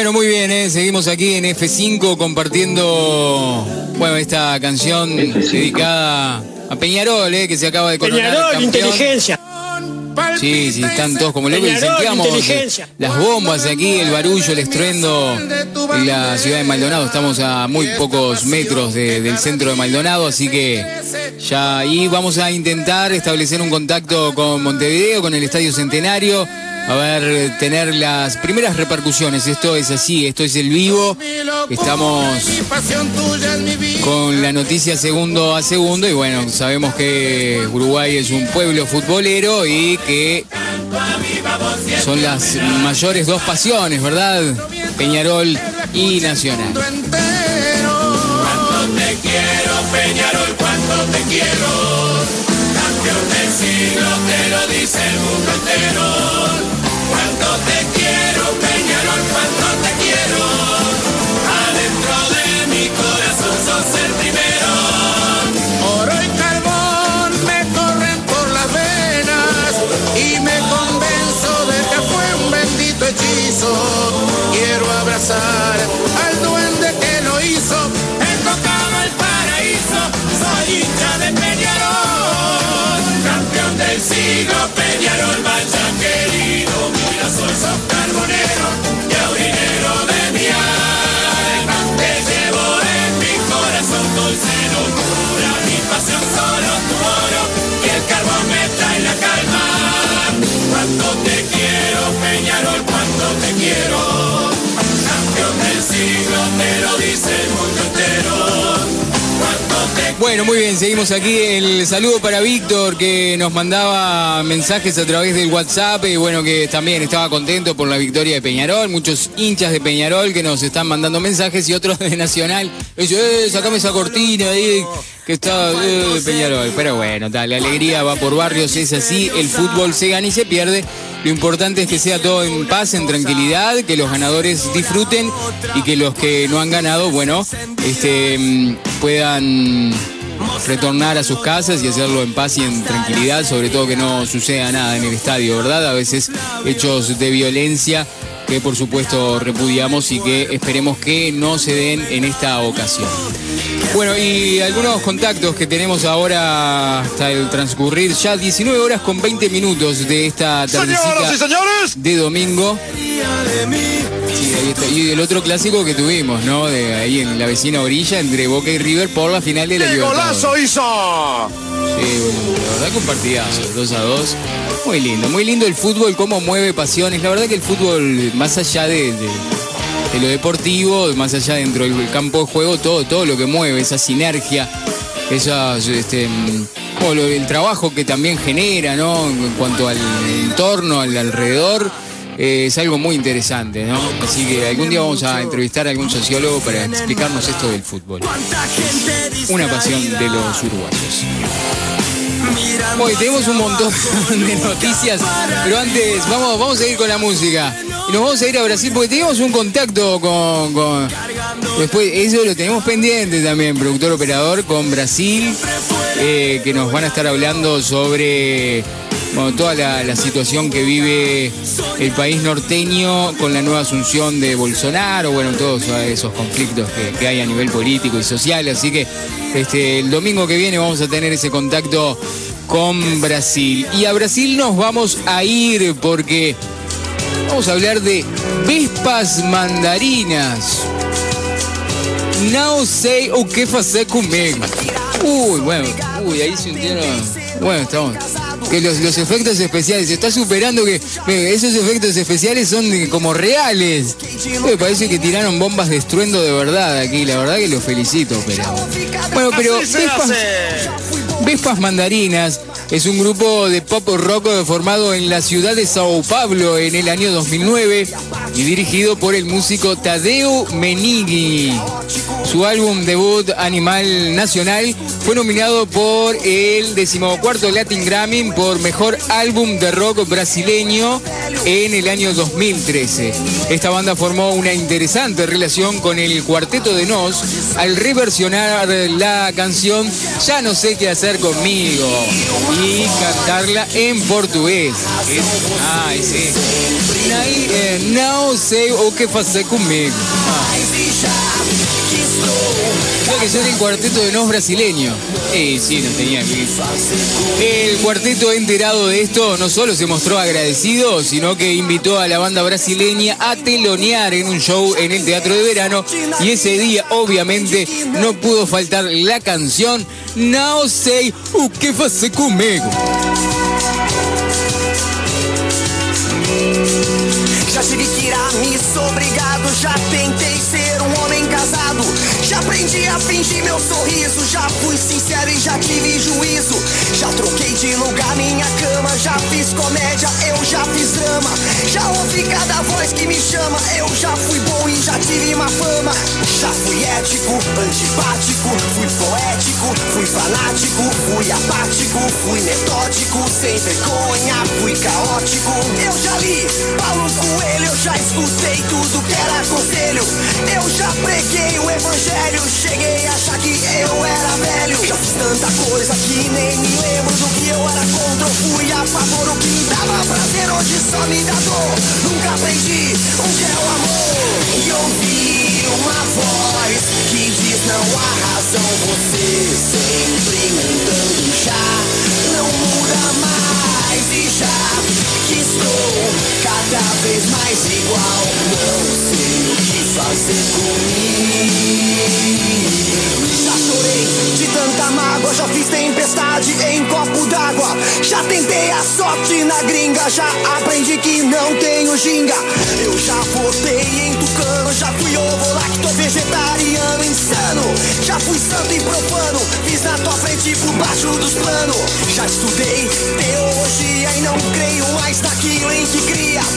Bueno, muy bien, ¿eh? seguimos aquí en F5 compartiendo bueno, esta canción dedicada a Peñarol, ¿eh? que se acaba de coronar Peñarol, campeón. inteligencia. Sí, sí, están todos como locos y sentíamos las bombas aquí, el barullo, el estruendo en la ciudad de Maldonado. Estamos a muy pocos metros de- del centro de Maldonado, así que ya ahí vamos a intentar establecer un contacto con Montevideo, con el Estadio Centenario. A ver, tener las primeras repercusiones. Esto es así, esto es el vivo. Estamos con la noticia segundo a segundo y bueno, sabemos que Uruguay es un pueblo futbolero y que son las mayores dos pasiones, ¿verdad? Peñarol y Nacional. Cuánto te quiero, Peñarol, cuánto te quiero. Campeón del siglo, te lo dice el mundo entero. Cuánto te quiero, Peñarol, cuánto te quiero. Adentro de mi corazón sos el primero. Oro y carbón me corren por las venas y me convenzo de que fue un bendito hechizo. Quiero abrazar siglo, Peñarol, vaya Bueno, muy bien, seguimos aquí. El saludo para Víctor que nos mandaba mensajes a través del WhatsApp y bueno, que también estaba contento por la victoria de Peñarol. Muchos hinchas de Peñarol que nos están mandando mensajes y otros de Nacional. Dice, eh, sacame esa cortina ahí que está eh, Peñarol. Pero bueno, tal, la alegría va por barrios, es así. El fútbol se gana y se pierde. Lo importante es que sea todo en paz, en tranquilidad, que los ganadores disfruten y que los que no han ganado, bueno, este, mm, puedan retornar a sus casas y hacerlo en paz y en tranquilidad, sobre todo que no suceda nada en el estadio, ¿verdad? A veces hechos de violencia que por supuesto repudiamos y que esperemos que no se den en esta ocasión. Bueno, y algunos contactos que tenemos ahora hasta el transcurrir ya 19 horas con 20 minutos de esta tardecita de domingo. Sí, ahí está. Y el otro clásico que tuvimos, ¿no? De ahí en la vecina orilla entre Boca y River por la final de la ¡Qué Libertadores. golazo hizo! Sí, bueno, la verdad que un partidazo, 2 a 2. Muy lindo, muy lindo el fútbol, cómo mueve pasiones. La verdad que el fútbol, más allá de, de- de lo deportivo, más allá dentro del campo de juego, todo, todo lo que mueve, esa sinergia, esa, este, mm, el trabajo que también genera, ¿no? En cuanto al entorno, al alrededor. Eh, es algo muy interesante, ¿no? Así que algún día vamos a entrevistar a algún sociólogo para explicarnos esto del fútbol. Una pasión de los uruguayos. Hoy tenemos un montón de noticias, pero antes vamos, vamos a ir con la música. Y nos vamos a ir a Brasil porque tenemos un contacto con, con- Después, eso lo tenemos pendiente también, productor operador, con Brasil, eh, que nos van a estar hablando sobre bueno, toda la, situación que vive el país norteño con la nueva asunción de Bolsonaro, bueno, todos esos conflictos que, que hay a nivel político y social. Así que este, el domingo que viene vamos a tener ese contacto con Brasil. Y a Brasil nos vamos a ir porque vamos a hablar de vespas mandarinas. No sé o qué hacer conmigo. Uy, bueno, uy, ahí sintieron. Bueno, estamos. Que los, los efectos especiales, se está superando que eh, esos efectos especiales son de- como reales. Me parece que tiraron bombas de estruendo de verdad aquí, la verdad que los felicito, pero. Bueno, pero Vespas. Vespas Mandarinas es un grupo de pop rock formado en la ciudad de Sao Paulo en el año 2009 y dirigido por el músico Tadeu Menighi. Su álbum debut Animal Nacional fue nominado por el decimocuarto Latin Grammy por Mejor Álbum de Rock Brasileño en el año 2013. Esta banda formó una interesante relación con el Cuarteto de Nos al reversionar la canción Ya no sé qué hacer conmigo y cantarla en portugués. Es- ah, ese. Nai- eh, No sé o qué hacer conmigo. Creo que son el cuarteto de nos brasileño. Sí, no tenía que. El cuarteto enterado de esto no solo se mostró agradecido, sino que invitó a la banda brasileña a telonear en un show en el Teatro de Verano. Y ese día, obviamente, no pudo faltar la canción No sei o que fazer comigo. Já tive que obrigado. Já tentei Já aprendi a fingir meu sorriso. Já fui sincero e já tive juízo. Já troquei de lugar minha cama. Já fiz comédia, eu já fiz drama. Já ouvi cada voz que me chama. Eu já fui bom e já tive uma fama. Já fui ético, antipático. Fui poético, fui fanático. Fui apático, fui metódico. Sem vergonha, fui caótico. Eu já li Paulo Coelho, eu já escutei tudo que era conselho. Eu já preguei o evangelho. Cheguei a achar que eu era velho. Já fiz tanta coisa que nem me lembro do que eu era contra. ou fui a favor, o que me dava prazer hoje só me dá dor. Nunca aprendi o que é o amor. E ouvi uma voz que diz: Não há razão. Você sempre mudando já. Não muda mais já que estou cada vez mais igual. Não sei o que fazer comigo. Já chorei de tanta mágoa, já fiz tempestade em copo d'água. Já tentei a sorte na gringa, já aprendi que não tenho ginga. Eu já votei em tucano, já fui ovo lacto vegetariano insano. Já fui santo e profano, fiz na tua frente por baixo dos planos. Já estudei teologia e não creio mais naquilo em que cria.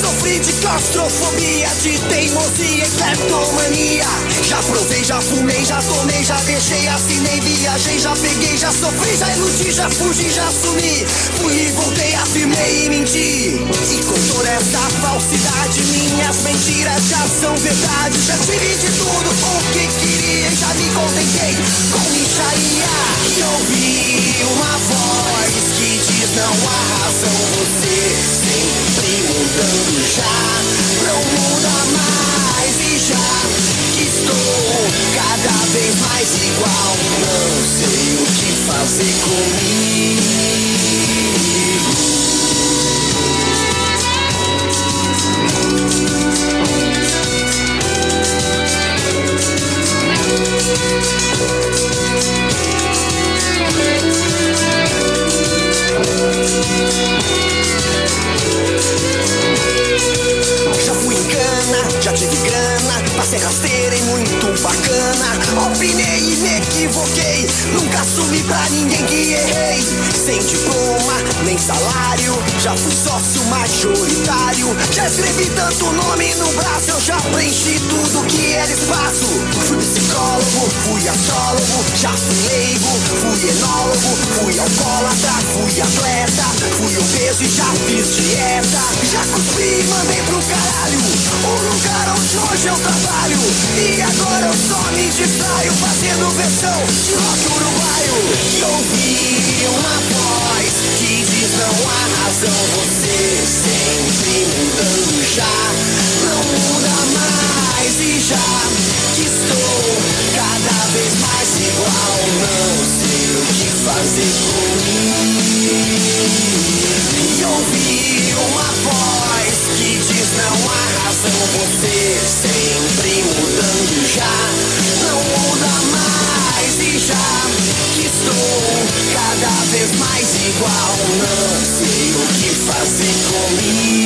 Sofri de claustrofobia, de teimosia e cleptomania. Já provei, já fumei, já tomei, já deixei, assinei, viajei, já peguei, já sofri, já iludi, já fugi, já sumi. Fui e voltei, afirmei e menti. E com toda essa falsidade, minhas mentiras já são verdade. Já tive de tudo o que queria, e já me contentei com micharia. E ouvi uma voz que diz: Não há razão, você sempre mudando já. Não muda mais e já que estou cada vez mais igual. Não sei o que fazer comigo. Thank Já tive grana, passei rasteira e muito bacana. Opinei, me equivoquei, nunca assumi pra ninguém que errei. Sem diploma, nem salário, já fui sócio majoritário. Já escrevi tanto nome no braço, eu já preenchi tudo que era espaço. Fui psicólogo, fui astrólogo, já fui leigo, fui enólogo, fui alcoólatra, fui atleta, fui obeso e já fiz dieta. Já cuspi, mandei pro caralho, lugar onde hoje eu trabalho. E agora eu só me distraio fazendo versão de rock uruguaio. E ouvi uma voz que diz não há razão. Você sempre mudando já. Não muda mais e já que estou cada vez mais igual. Não sei o que fazer comigo. E ouvi uma voz que diz não há razão. Você sempre mudando já. Não muda mais e já que estou cada vez mais igual. Não sei o que fazer comigo.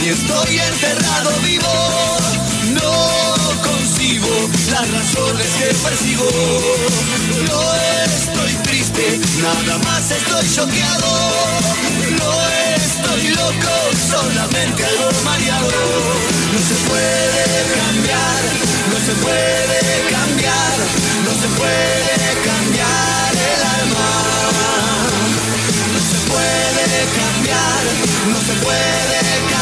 Ni estoy enterrado vivo. No concibo las razones que persigo. No estoy triste, nada más estoy choqueado. No estoy loco, solamente algo mareado. No se puede cambiar, no se puede cambiar, no se puede cambiar el alma. No se puede cambiar, no se puede cambiar,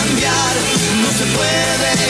no se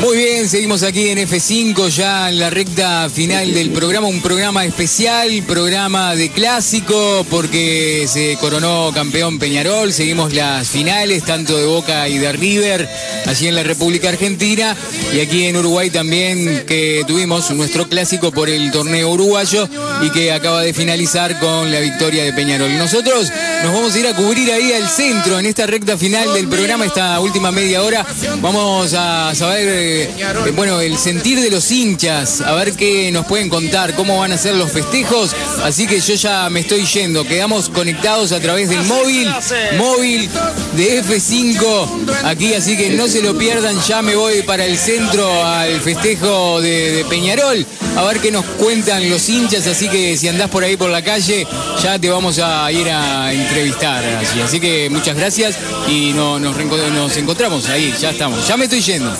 Muy bien, seguimos aquí en F5 ya en la recta final del programa, un programa especial, programa de clásico porque se coronó campeón Peñarol, seguimos las finales tanto de Boca y de River allí en la República Argentina y aquí en Uruguay también que tuvimos nuestro clásico por el torneo uruguayo y que acaba de finalizar con la victoria de Peñarol. Nosotros nos vamos a ir a cubrir ahí al centro en esta recta final del programa, esta última media hora. Vamos a saber, eh, bueno, el sentir de los hinchas, a ver qué nos pueden contar, cómo van a ser los festejos. Así que yo ya me estoy yendo. Quedamos conectados a través del móvil, móvil de F5 aquí, así que no se lo pierdan. Ya me voy para el centro al festejo de, Peñarol. A ver qué nos cuentan los hinchas, así que si andás por ahí por la calle, ya te vamos a ir a entrevistar. Así que muchas gracias y no- nos, nos encontramos ahí, ya estamos. Ya me estoy yendo.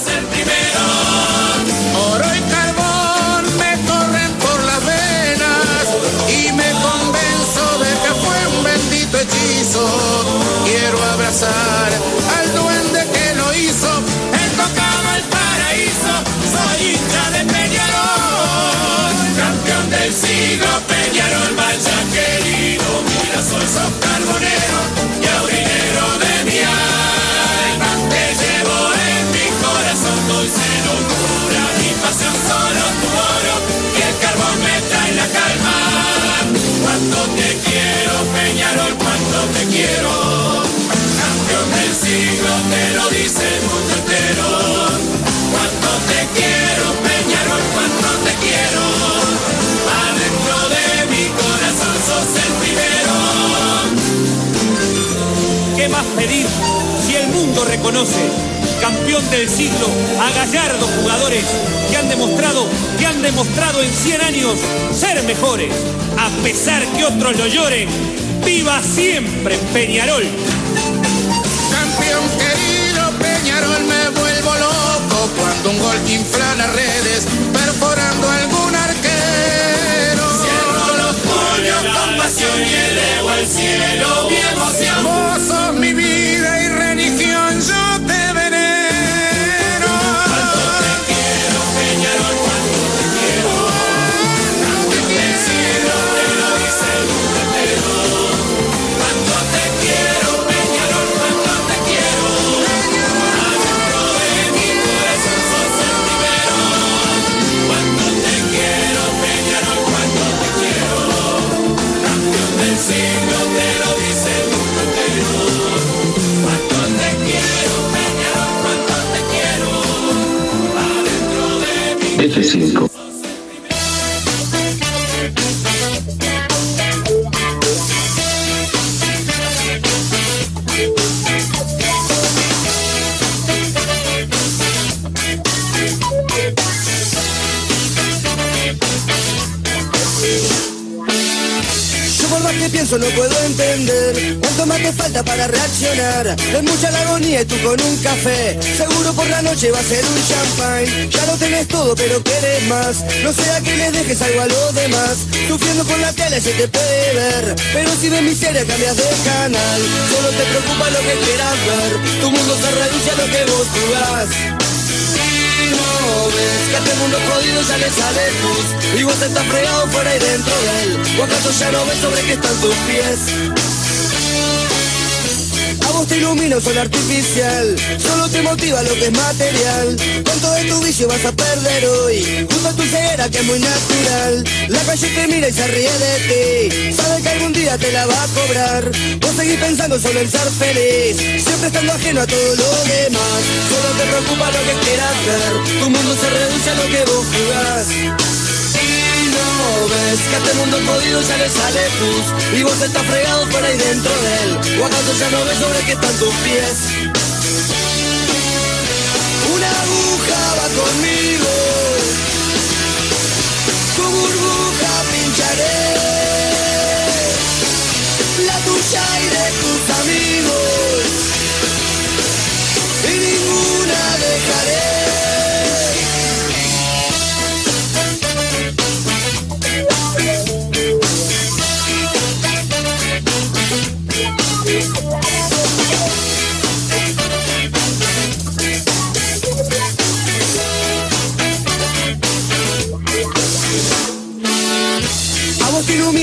Oro mundo reconoce campeón del siglo a gallardos jugadores que han demostrado, que han demostrado en 100 años ser mejores? A pesar que otros lo lloren, viva siempre Peñarol. Campeón querido Peñarol, me vuelvo loco cuando un gol infla las redes, perforando algún arquero. Cierro los puños con pasión y elevo al cielo mi emoción. Vos sos mi vida 5. Pienso no puedo entender. Cuánto más te falta para reaccionar. Es mucha la agonía y tú con un café. Seguro por la noche va a ser un champagne. Ya lo tenés todo pero querés más. No sea que le dejes algo a los demás. Sufriendo con la tele se te puede ver. Pero si ves miseria cambias de canal. Solo te preocupa lo que quieras ver. Tu mundo se reduce a lo que vos jugás y no ves que a este mundo jodido ya le sale luz Y vos estás fregado fuera y dentro de él ¿O acaso ya no ves sobre qué están tus pies? Vos te ilumina artificial. Solo te motiva lo que es material. ¿Cuánto de tu vicio vas a perder hoy? Junto a tu ceguera que es muy natural. La calle te mira y se ríe de ti. Sabe que algún día te la va a cobrar. Vos seguís pensando solo en ser feliz. Siempre estando ajeno a todo lo demás. Solo te preocupa lo que quieras ver. Tu mundo se reduce a lo que vos jugás no ves que a este mundo jodido ya le sale pus Y vos estás fregado fuera y dentro de él. ¿O acaso ya no ves sobre qué están tus pies? Una aguja va conmigo. Tu burbuja pincharé. La tuya y de tus amigos. Y ninguna dejaré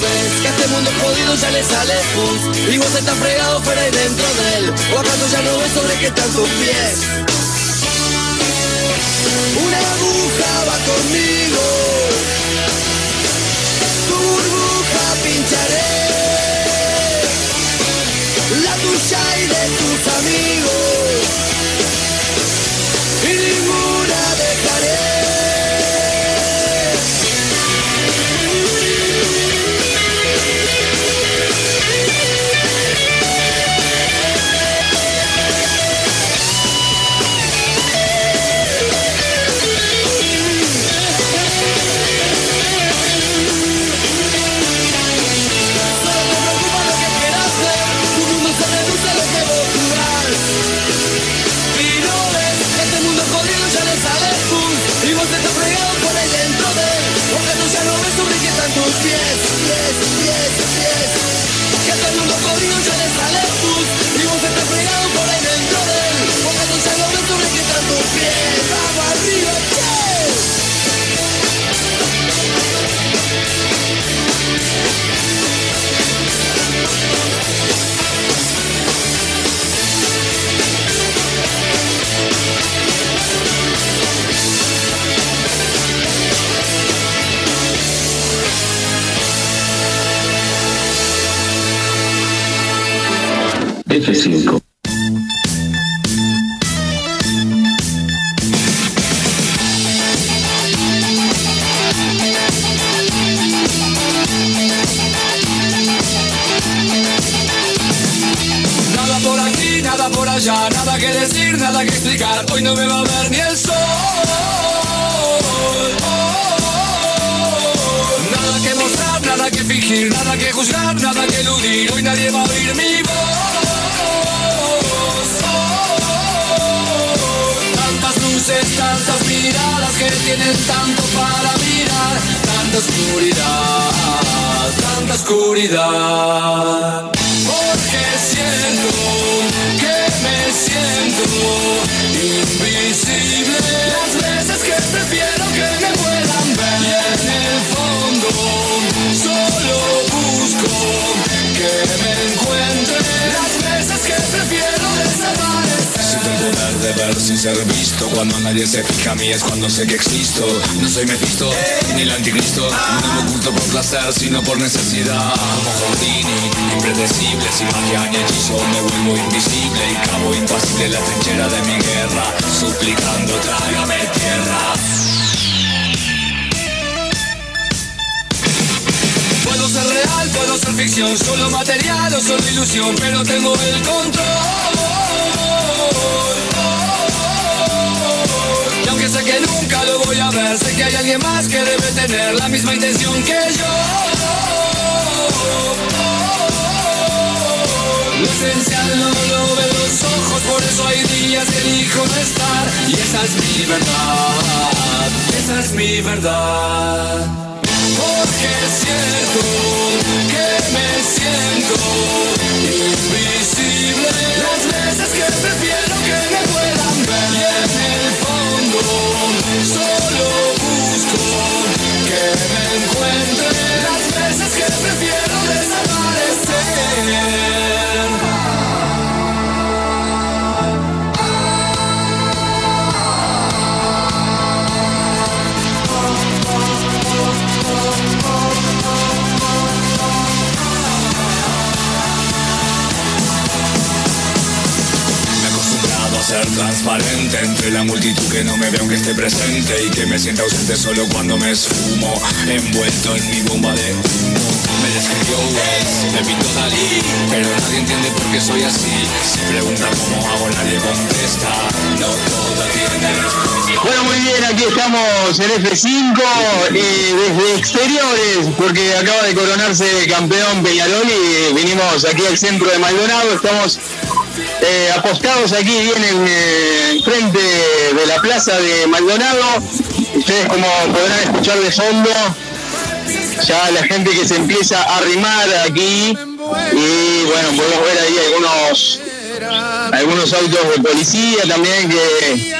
ves que a este mundo jodido ya le sale pus. Y vos estás fregado fuera y dentro de él. ¿O acaso ya no ves sobre qué están tus pies? Una aguja va conmigo F5. tantas miradas que tienen tanto para mirar, tanta oscuridad, tanta oscuridad. Porque siento que me siento invisible las veces que prefiero que me puedan ver. Y en el fondo solo busco que me encuentren las veces que prefiero poder de ver sin ser visto. Cuando nadie se fija a mí es cuando sé que existo. No soy Mephisto, ni el anticristo. No me oculto por placer, sino por necesidad. Como Houdini, impredecible Sin magia ni hechizo. Me vuelvo invisible Y cabo impasible la trinchera de mi guerra Suplicando tráigame tierra Puedo ser real, puedo ser ficción, solo material o solo ilusión, pero tengo el control. Aunque sé que nunca lo voy a ver, sé que hay alguien más que debe tener la misma intención que yo. Lo esencial no lo ven los ojos, por eso hay días que elijo no estar. Y esa es mi verdad, esa es mi verdad. Porque es cierto que me siento invisible Las veces que prefiero que me solo busco que me encuentre Las veces que prefiero desaparecer ser transparente Entre la multitud que no me ve aunque esté presente Y que me sienta ausente solo cuando me esfumo Envuelto en mi bomba de humo. Me describió me pintó Dalí Pero nadie entiende por qué soy así. Si pregunta cómo hago nadie contesta. No todo tiene respuesta. Bueno, muy bien, aquí estamos en F5 eh, desde exteriores, porque acaba de coronarse campeón Peñarol y vinimos aquí al centro de Maldonado. Estamos eh, apostados aquí bien en eh, frente de la plaza de Maldonado. Ustedes como podrán escuchar de fondo, ya la gente que se empieza a arrimar aquí y bueno, podemos ver ahí algunos algunos autos de policía también que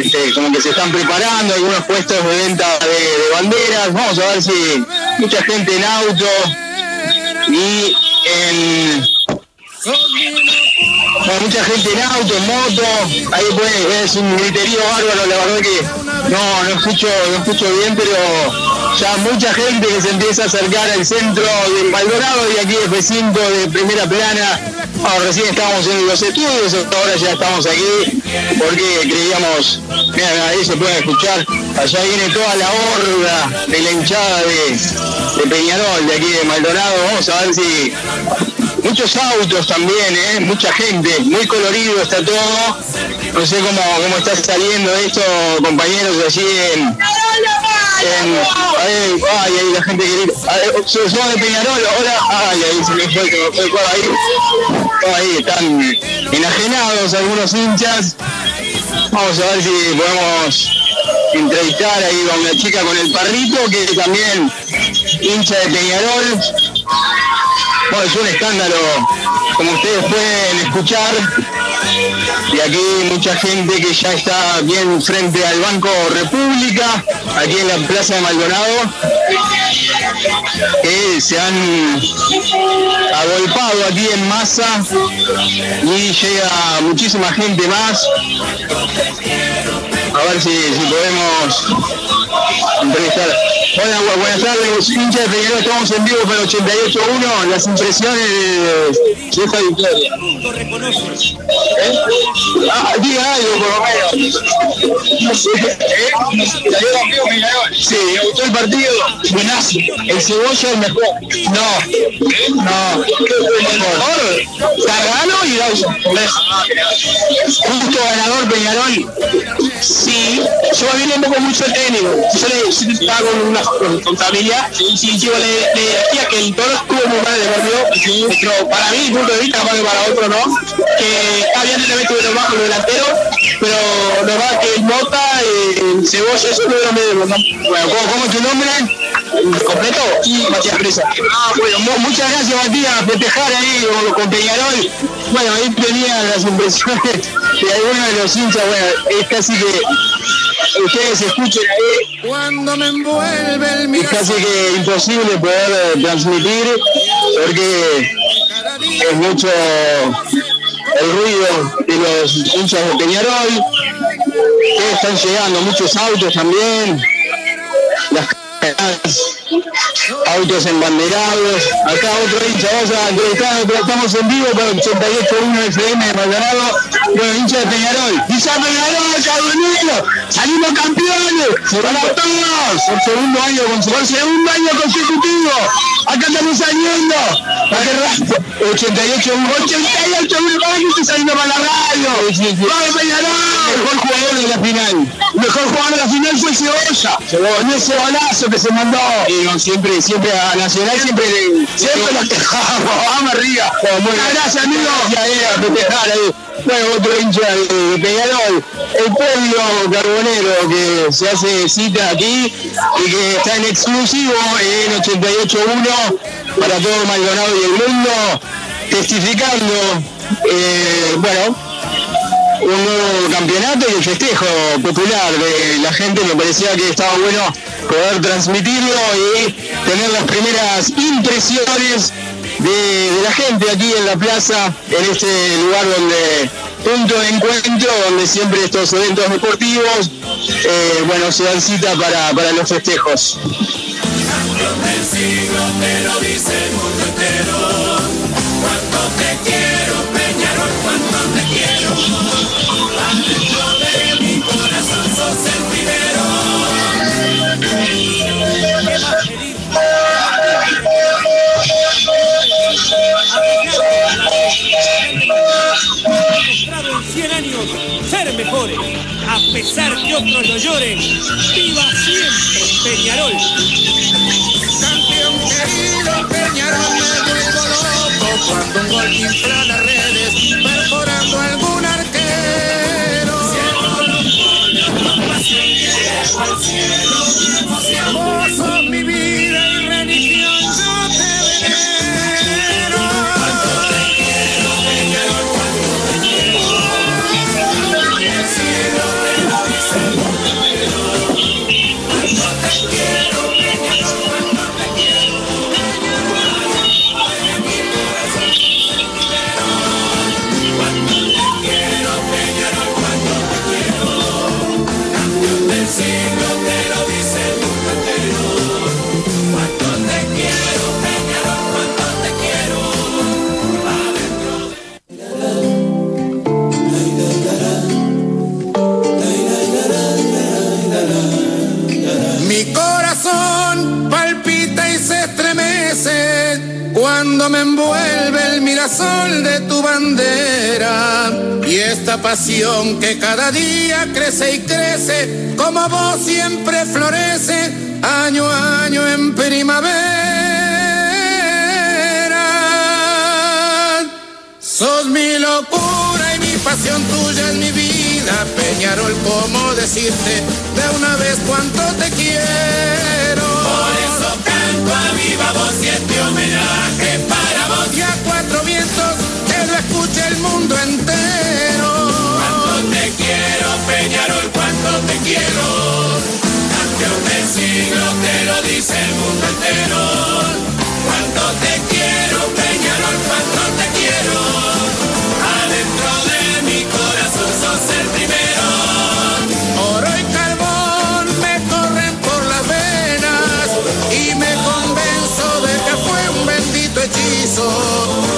este, como que se están preparando, algunos puestos de venta de, de banderas, vamos a ver si mucha gente en auto y en mucha gente en auto, en moto, ahí pues es un griterío bárbaro, la verdad que no, no escucho, no escucho bien, pero ya mucha gente que se empieza a acercar al centro de Maldonado y aquí F5 de primera plana. Bueno, recién estábamos en los estudios, ahora ya estamos aquí porque creíamos, mira, ahí se puede escuchar, allá viene toda la horda de la hinchada de, de Peñarol, de aquí de Maldonado. Vamos a ver si muchos autos también, ¿eh? mucha gente, muy colorido está todo. No sé cómo, cómo está saliendo esto, compañeros, allí en... en ay, ahí la gente que. Ay, Somos de Peñarol, hola. Ay, ahí se me fue, se ahí. Ahí están enajenados algunos hinchas. Vamos a ver si podemos entrevistar ahí con la chica con el parrito, que también hincha de Peñarol. Bueno, es un escándalo, como ustedes pueden escuchar. Y aquí mucha gente que ya está bien frente al Banco República, aquí en la Plaza de Maldonado, que se han agolpado aquí en masa y llega muchísima gente más. A ver si, si podemos entrevistar. Hola, bu- buenas tardes, hincha de Peñarol, estamos en vivo para 88.1, las impresiones de, esta victoria. ¿Eh? Ah, diga algo por lo menos. No sé, ¿eh? ¿Salió campeón Peñarol? Sí, ¿me gustó el partido? Buenazo. El cebolla es mejor. No. No. Mejor. Cargano y Dawson. Justo ganador Peñarol. Sí. Yo me vine un mucho técnico. Yo le yo estaba con una con, con familia y yo le, le decía que el toro estuvo muy mal de partido, pero para mí, punto de vista, que para otro no, que está bien el evento de los bajos, los pero lo que el Mota, el Cebolla, eso no lo medio, ¿no? Bueno, ¿cómo, ¿cómo es tu nombre? ¿Completo? Y Matías Presa. Ah, bueno, mu- muchas gracias Matías, festejar ahí con, con Peñarol. Bueno, ahí tenían las impresiones de algunos de los hinchas, bueno, es casi que ustedes escuchen ahí Cuando me envuelve el es casi que imposible poder eh, transmitir porque es mucho el ruido de los hinchas de Peñarol, que están llegando muchos autos también, las Thanks. Autos embanderados, acá otro hincha, vamos a entrevistar, estamos en vivo por 88.1 FM de Maldonado, bueno, hincha de Peñarol, hincha de Peñarol, Carbonero, salimos campeones, para todos, por segundo año, por segundo año consecutivo, acá estamos saliendo, 88, 88, vamos que saliendo para la radio, vamos Peñarol, mejor jugador de la final, mejor jugador de la final fue Cebolla, con ese golazo que se mandó, siempre, siempre a Nacional, siempre, siempre lo quejamos, vamos arriba, gracias amigo. Bueno, otro hincha de Peñarol, el pueblo carbonero que se hace cita aquí y que está en exclusivo en 88.1 para todo Maldonado y el mundo, testificando, eh, bueno, un nuevo campeonato y el festejo popular de la gente. Me parecía que estaba bueno poder transmitirlo y tener las primeras impresiones de, la gente aquí en la plaza, en este lugar donde punto de encuentro, donde siempre estos eventos deportivos, eh, bueno, se dan cita para, para los festejos. Pesar que otros lo lloren. ¡Viva siempre Peñarol! Campeón querido Peñarol, me vuelvo loco cuando un gol infla las redes, perforando algún arquero. al cielo, me envuelve el mirasol de tu bandera. Y esta pasión que cada día crece y crece, como vos siempre florece, año a año en primavera. Sos mi locura y mi pasión tuya es mi vida, Peñarol, ¿cómo decirte de una vez cuánto te quiero? A viva voz y este homenaje para vos. Y a cuatro vientos que lo escuche el mundo entero. Cuánto te quiero, Peñarol, cuánto te quiero. Campeón del siglo te lo dice el mundo entero. Cuánto te quiero, Peñarol, cuánto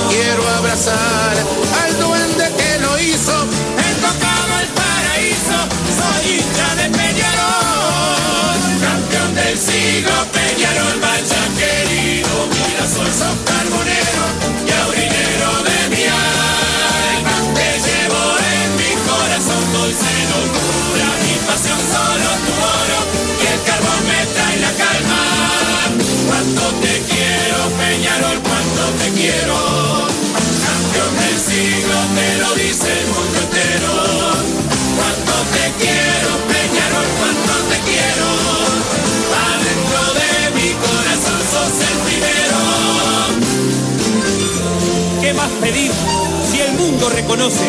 Quiero abrazar mundo reconoce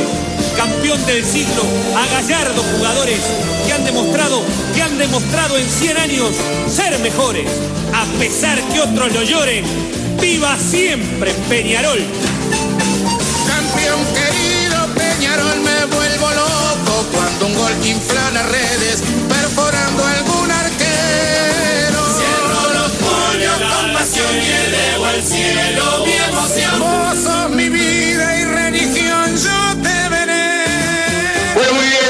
campeón del siglo a gallardos jugadores que han demostrado, que han demostrado en 100 años ser mejores, a pesar que otros lo lloren? ¡Viva siempre Peñarol! Campeón querido Peñarol me vuelvo loco cuando un gol infla las redes, perforando algún arquero. Cierro los puños con pasión y elevo al cielo mi emoción. Vos sos mi vida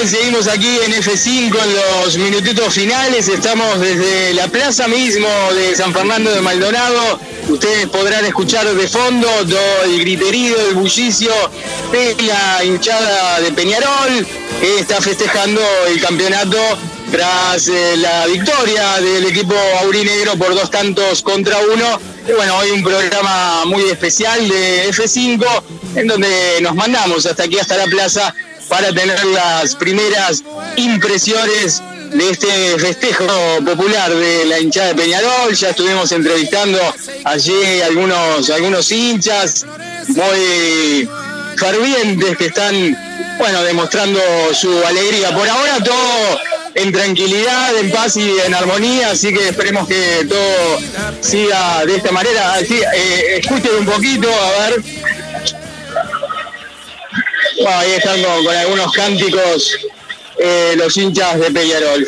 seguimos aquí en F5 en los minutitos finales. Estamos desde la plaza mismo de San Fernando de Maldonado. Ustedes podrán escuchar de fondo todo el griterío, el bullicio de la hinchada de Peñarol, que está festejando el campeonato tras eh, la victoria del equipo aurinegro por dos tantos contra uno. Y bueno, hoy un programa muy especial de F5 en donde nos mandamos hasta aquí, hasta la plaza, para tener las primeras impresiones de este festejo popular de la hinchada de Peñarol. Ya estuvimos entrevistando allí algunos, algunos hinchas muy fervientes que están, bueno, demostrando su alegría. Por ahora todo en tranquilidad, en paz y en armonía, así que esperemos que todo siga de esta manera. Así, eh, escuchen un poquito, a ver. Ahí están con, con algunos cánticos eh, los hinchas de Peñarol.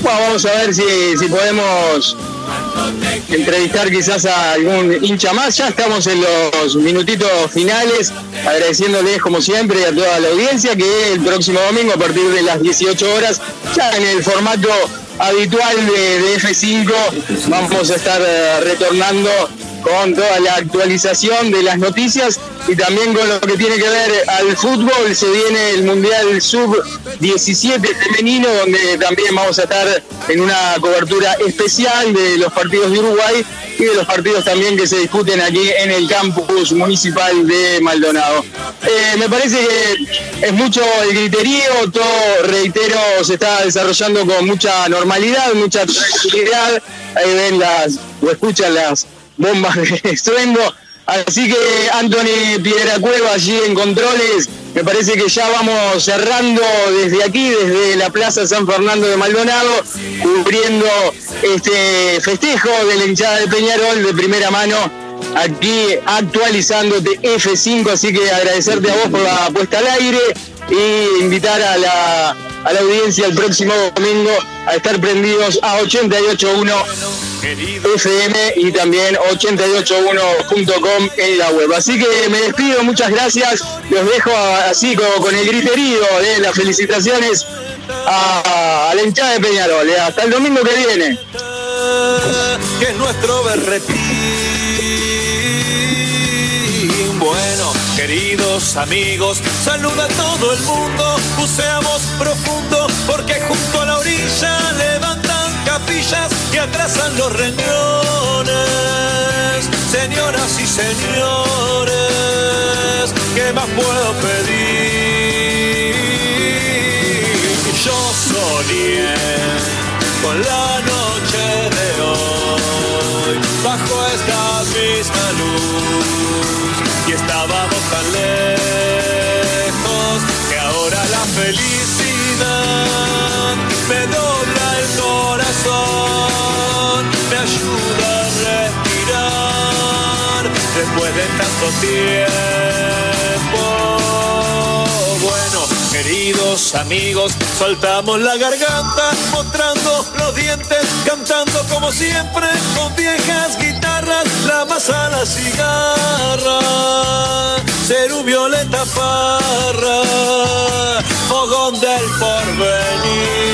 Bueno, vamos a ver si, si podemos entrevistar quizás a algún hincha más. Ya estamos en los minutitos finales, agradeciéndoles como siempre a toda la audiencia que el próximo domingo a partir de las 18 horas, ya en el formato habitual de, de F5, vamos a estar eh, retornando con toda la actualización de las noticias y también con lo que tiene que ver al fútbol. Se viene el Mundial Sub-17 femenino, donde también vamos a estar en una cobertura especial de los partidos de Uruguay y de los partidos también que se discuten aquí en el campus municipal de Maldonado. Eh, me parece que es mucho el griterío, todo, reitero, se está desarrollando con mucha normalidad, mucha tranquilidad. Ahí ven las, o escuchan las bombas de estruendo. Así que Anthony Piedra Cueva allí en controles, me parece que ya vamos cerrando desde aquí, desde la Plaza San Fernando de Maldonado, cubriendo este festejo de la hinchada de Peñarol de primera mano, aquí actualizándote F5, así que agradecerte a vos por la puesta al aire y invitar a la, a la audiencia el próximo domingo a estar prendidos a 88.1 FM y también 881.com en la web. Así que me despido, muchas gracias. Los dejo así como con el griterío de las felicitaciones a, a la hinchada de Peñarol. Eh. Hasta el domingo que viene. que es nuestro berretín. Bueno, queridos amigos, saluda a todo el mundo, buceamos profundo, porque junto a la orilla levantan capillas que atrasan los riñones. Señoras y señores, ¿qué más puedo pedir? Yo soñé con la después de tanto tiempo bueno Queridos amigos, soltamos la garganta, mostrando los dientes, cantando como siempre, con viejas guitarras, la masa la cigarra, ser un violeta parra, fogón del porvenir.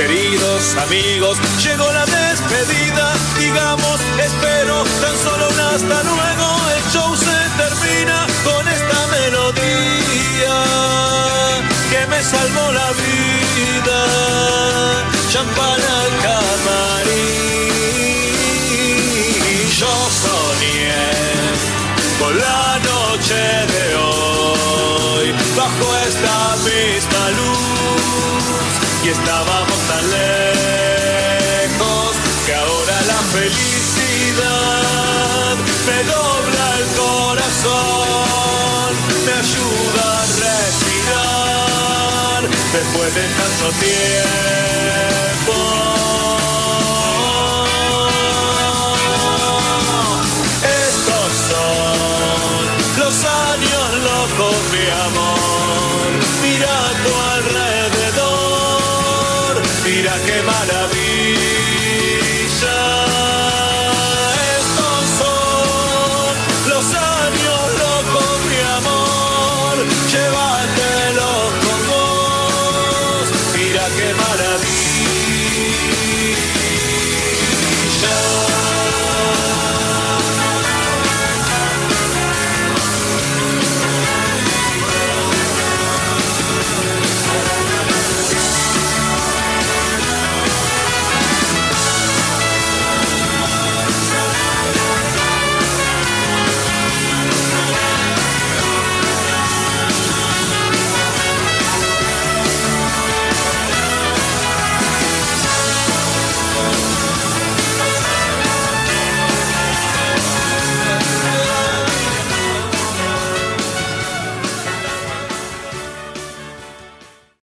Queridos amigos, llegó la despedida, digamos, espero tan solo un hasta luego, el show se termina con esta melodía que me salvó la vida. Champán al. Yo soñé con la noche de hoy bajo esta misma luz y estábamos tan lejos que ahora la felicidad me dobla el corazón, me ayuda a respirar después de tanto tiempo.